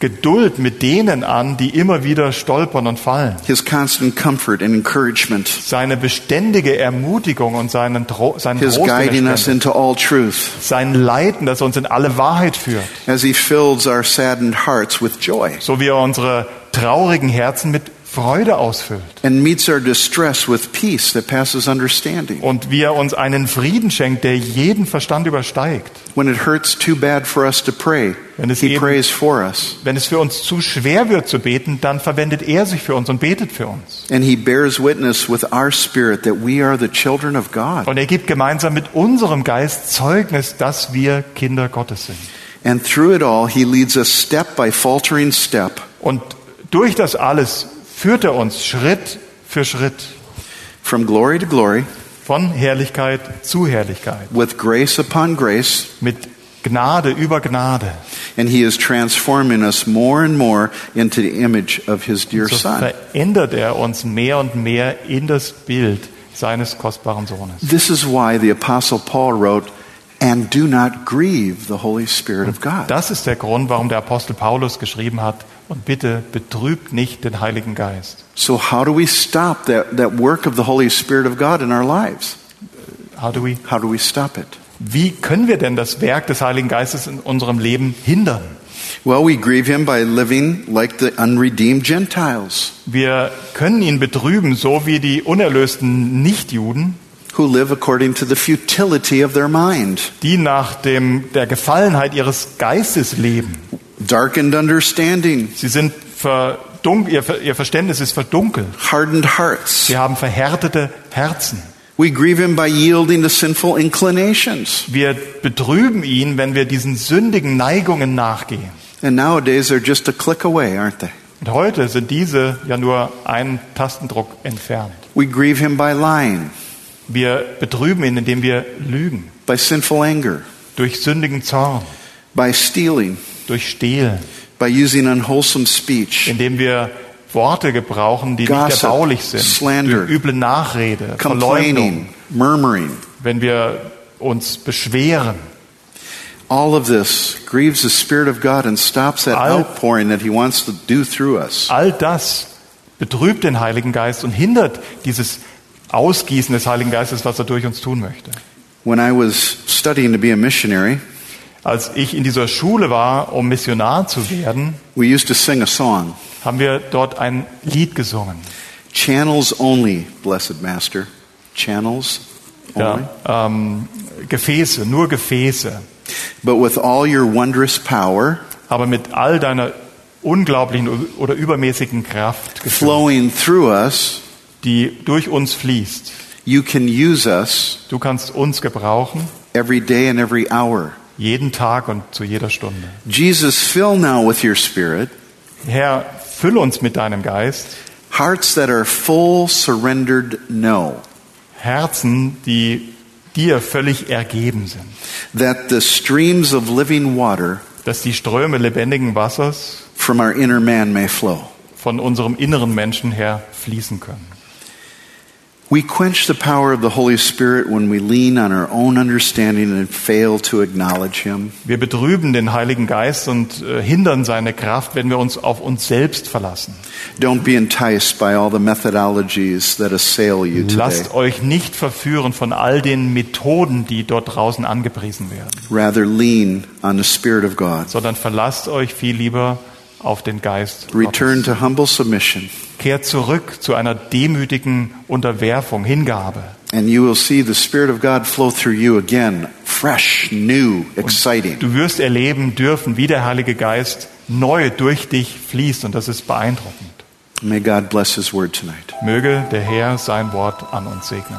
Geduld mit denen an, die immer wieder stolpern und fallen. His constant comfort and encouragement. Seine beständige Ermutigung und seinen, Tro seinen His Trost guiding us into all truth sein Leiten, das uns in alle Wahrheit führt, as He fills our saddened hearts with joy so wie er unsere traurigen Herzen mit Freude ausfüllt and meets our distress with peace that passes understanding. und wie er uns einen Frieden schenkt, der jeden Verstand übersteigt. When it hurts too bad for us to pray, Wenn es He eben- prays for us. Wenn es für uns zu schwer wird zu beten, dann verwendet er sich für uns und betet für uns. And He bears witness with our spirit that we are the children of God. Und er gibt gemeinsam mit unserem Geist Zeugnis, dass wir Kinder Gottes sind. And through it all, He leads us step by faltering step Und durch das alles führt er uns Schritt für Schritt from glory to glory von Herrlichkeit zu Herrlichkeit, with grace upon grace. mit Gnade über Gnade. And He is transforming us more and more into the image of His dear So Son. verändert er uns mehr und mehr in das Bild seines kostbaren Sohnes. This is why the Apostle Paul wrote, And do not grieve the Holy Spirit of God. Das ist der Grund, warum der Apostel Paulus geschrieben hat, und bitte betrübt nicht den Heiligen Geist. So, how do we stop that, that work of the Holy Spirit of God in our lives? How do we? How do we stop it? Wie können wir denn das Werk des Heiligen Geistes in unserem Leben hindern? Well, we grieve Him by living like the unredeemed Gentiles Wir können ihn betrüben, so wie die unerlösten Nichtjuden, who live according to the futility of their mind, die nach dem, der Gefallenheit ihres Geistes leben. Darkened understanding, Sie sind verdunk, ihr, ihr Verständnis ist verdunkelt. hardened hearts. Sie haben verhärtete Herzen. We grieve Him by yielding to sinful inclinations. Wir betrüben ihn, wenn wir diesen sündigen Neigungen nachgehen. And nowadays, they're just a click away, aren't they? Und heute sind diese ja nur einen Tastendruck entfernt. We grieve Him by lying, Wir betrüben ihn, indem wir lügen, by sinful anger, durch sündigen Zorn, by stealing, durch Stehlen, by using unwholesome speech, indem wir Worte gebrauchen, die nicht Gossip, erbaulich sind, slander, durch üble Nachrede, Verleumdung, complaining, murmuring. wenn wir uns beschweren. All of this grieves the Spirit of God and stops that All- outpouring that He wants to do through us. All das betrübt den Heiligen Geist und hindert dieses Ausgießen des Heiligen Geistes, was er durch uns tun möchte. When I was studying to be a missionary, Als ich in dieser Schule war, um Missionar zu werden, we used to sing a song haben wir dort ein Lied gesungen. Channels only, blessed Master. Channels only. Ja, ähm, Gefäße, nur Gefäße. But with all your wondrous power Aber mit all deiner unglaublichen oder übermäßigen Kraft, gefüllt, flowing through us, die durch uns fließt. you can use us Du kannst uns gebrauchen, every day and every hour. Jeden Tag und zu jeder Stunde. Jesus, fill now with your Spirit Herr, füll uns mit deinem Geist, hearts that are full surrendered no, Herzen, die dir völlig ergeben sind. that the streams of living water Dass die Ströme lebendigen Wassers from our inner man may flow. von unserem inneren Menschen her fließen können. We quench the power of the Holy Spirit when we lean on our own understanding and fail to acknowledge Him. Wir betrüben den Heiligen Geist und äh, hindern seine Kraft, wenn wir uns auf uns selbst verlassen. Don't be enticed by all the methodologies that assail you today. Lasst euch nicht verführen von all den Methoden, die dort draußen angepriesen werden, Rather, lean on the Spirit of God. sondern verlasst euch viel lieber auf den Geist. Return to humble submission, Kehrt zurück zu einer demütigen Unterwerfung, Hingabe. and you will see the Spirit of God flow through you again, fresh, new, exciting. Du wirst erleben dürfen, wie der Heilige Geist neu durch dich fließt und das ist beeindruckend. May God bless His word tonight. Möge der Herr sein Wort an uns segnen.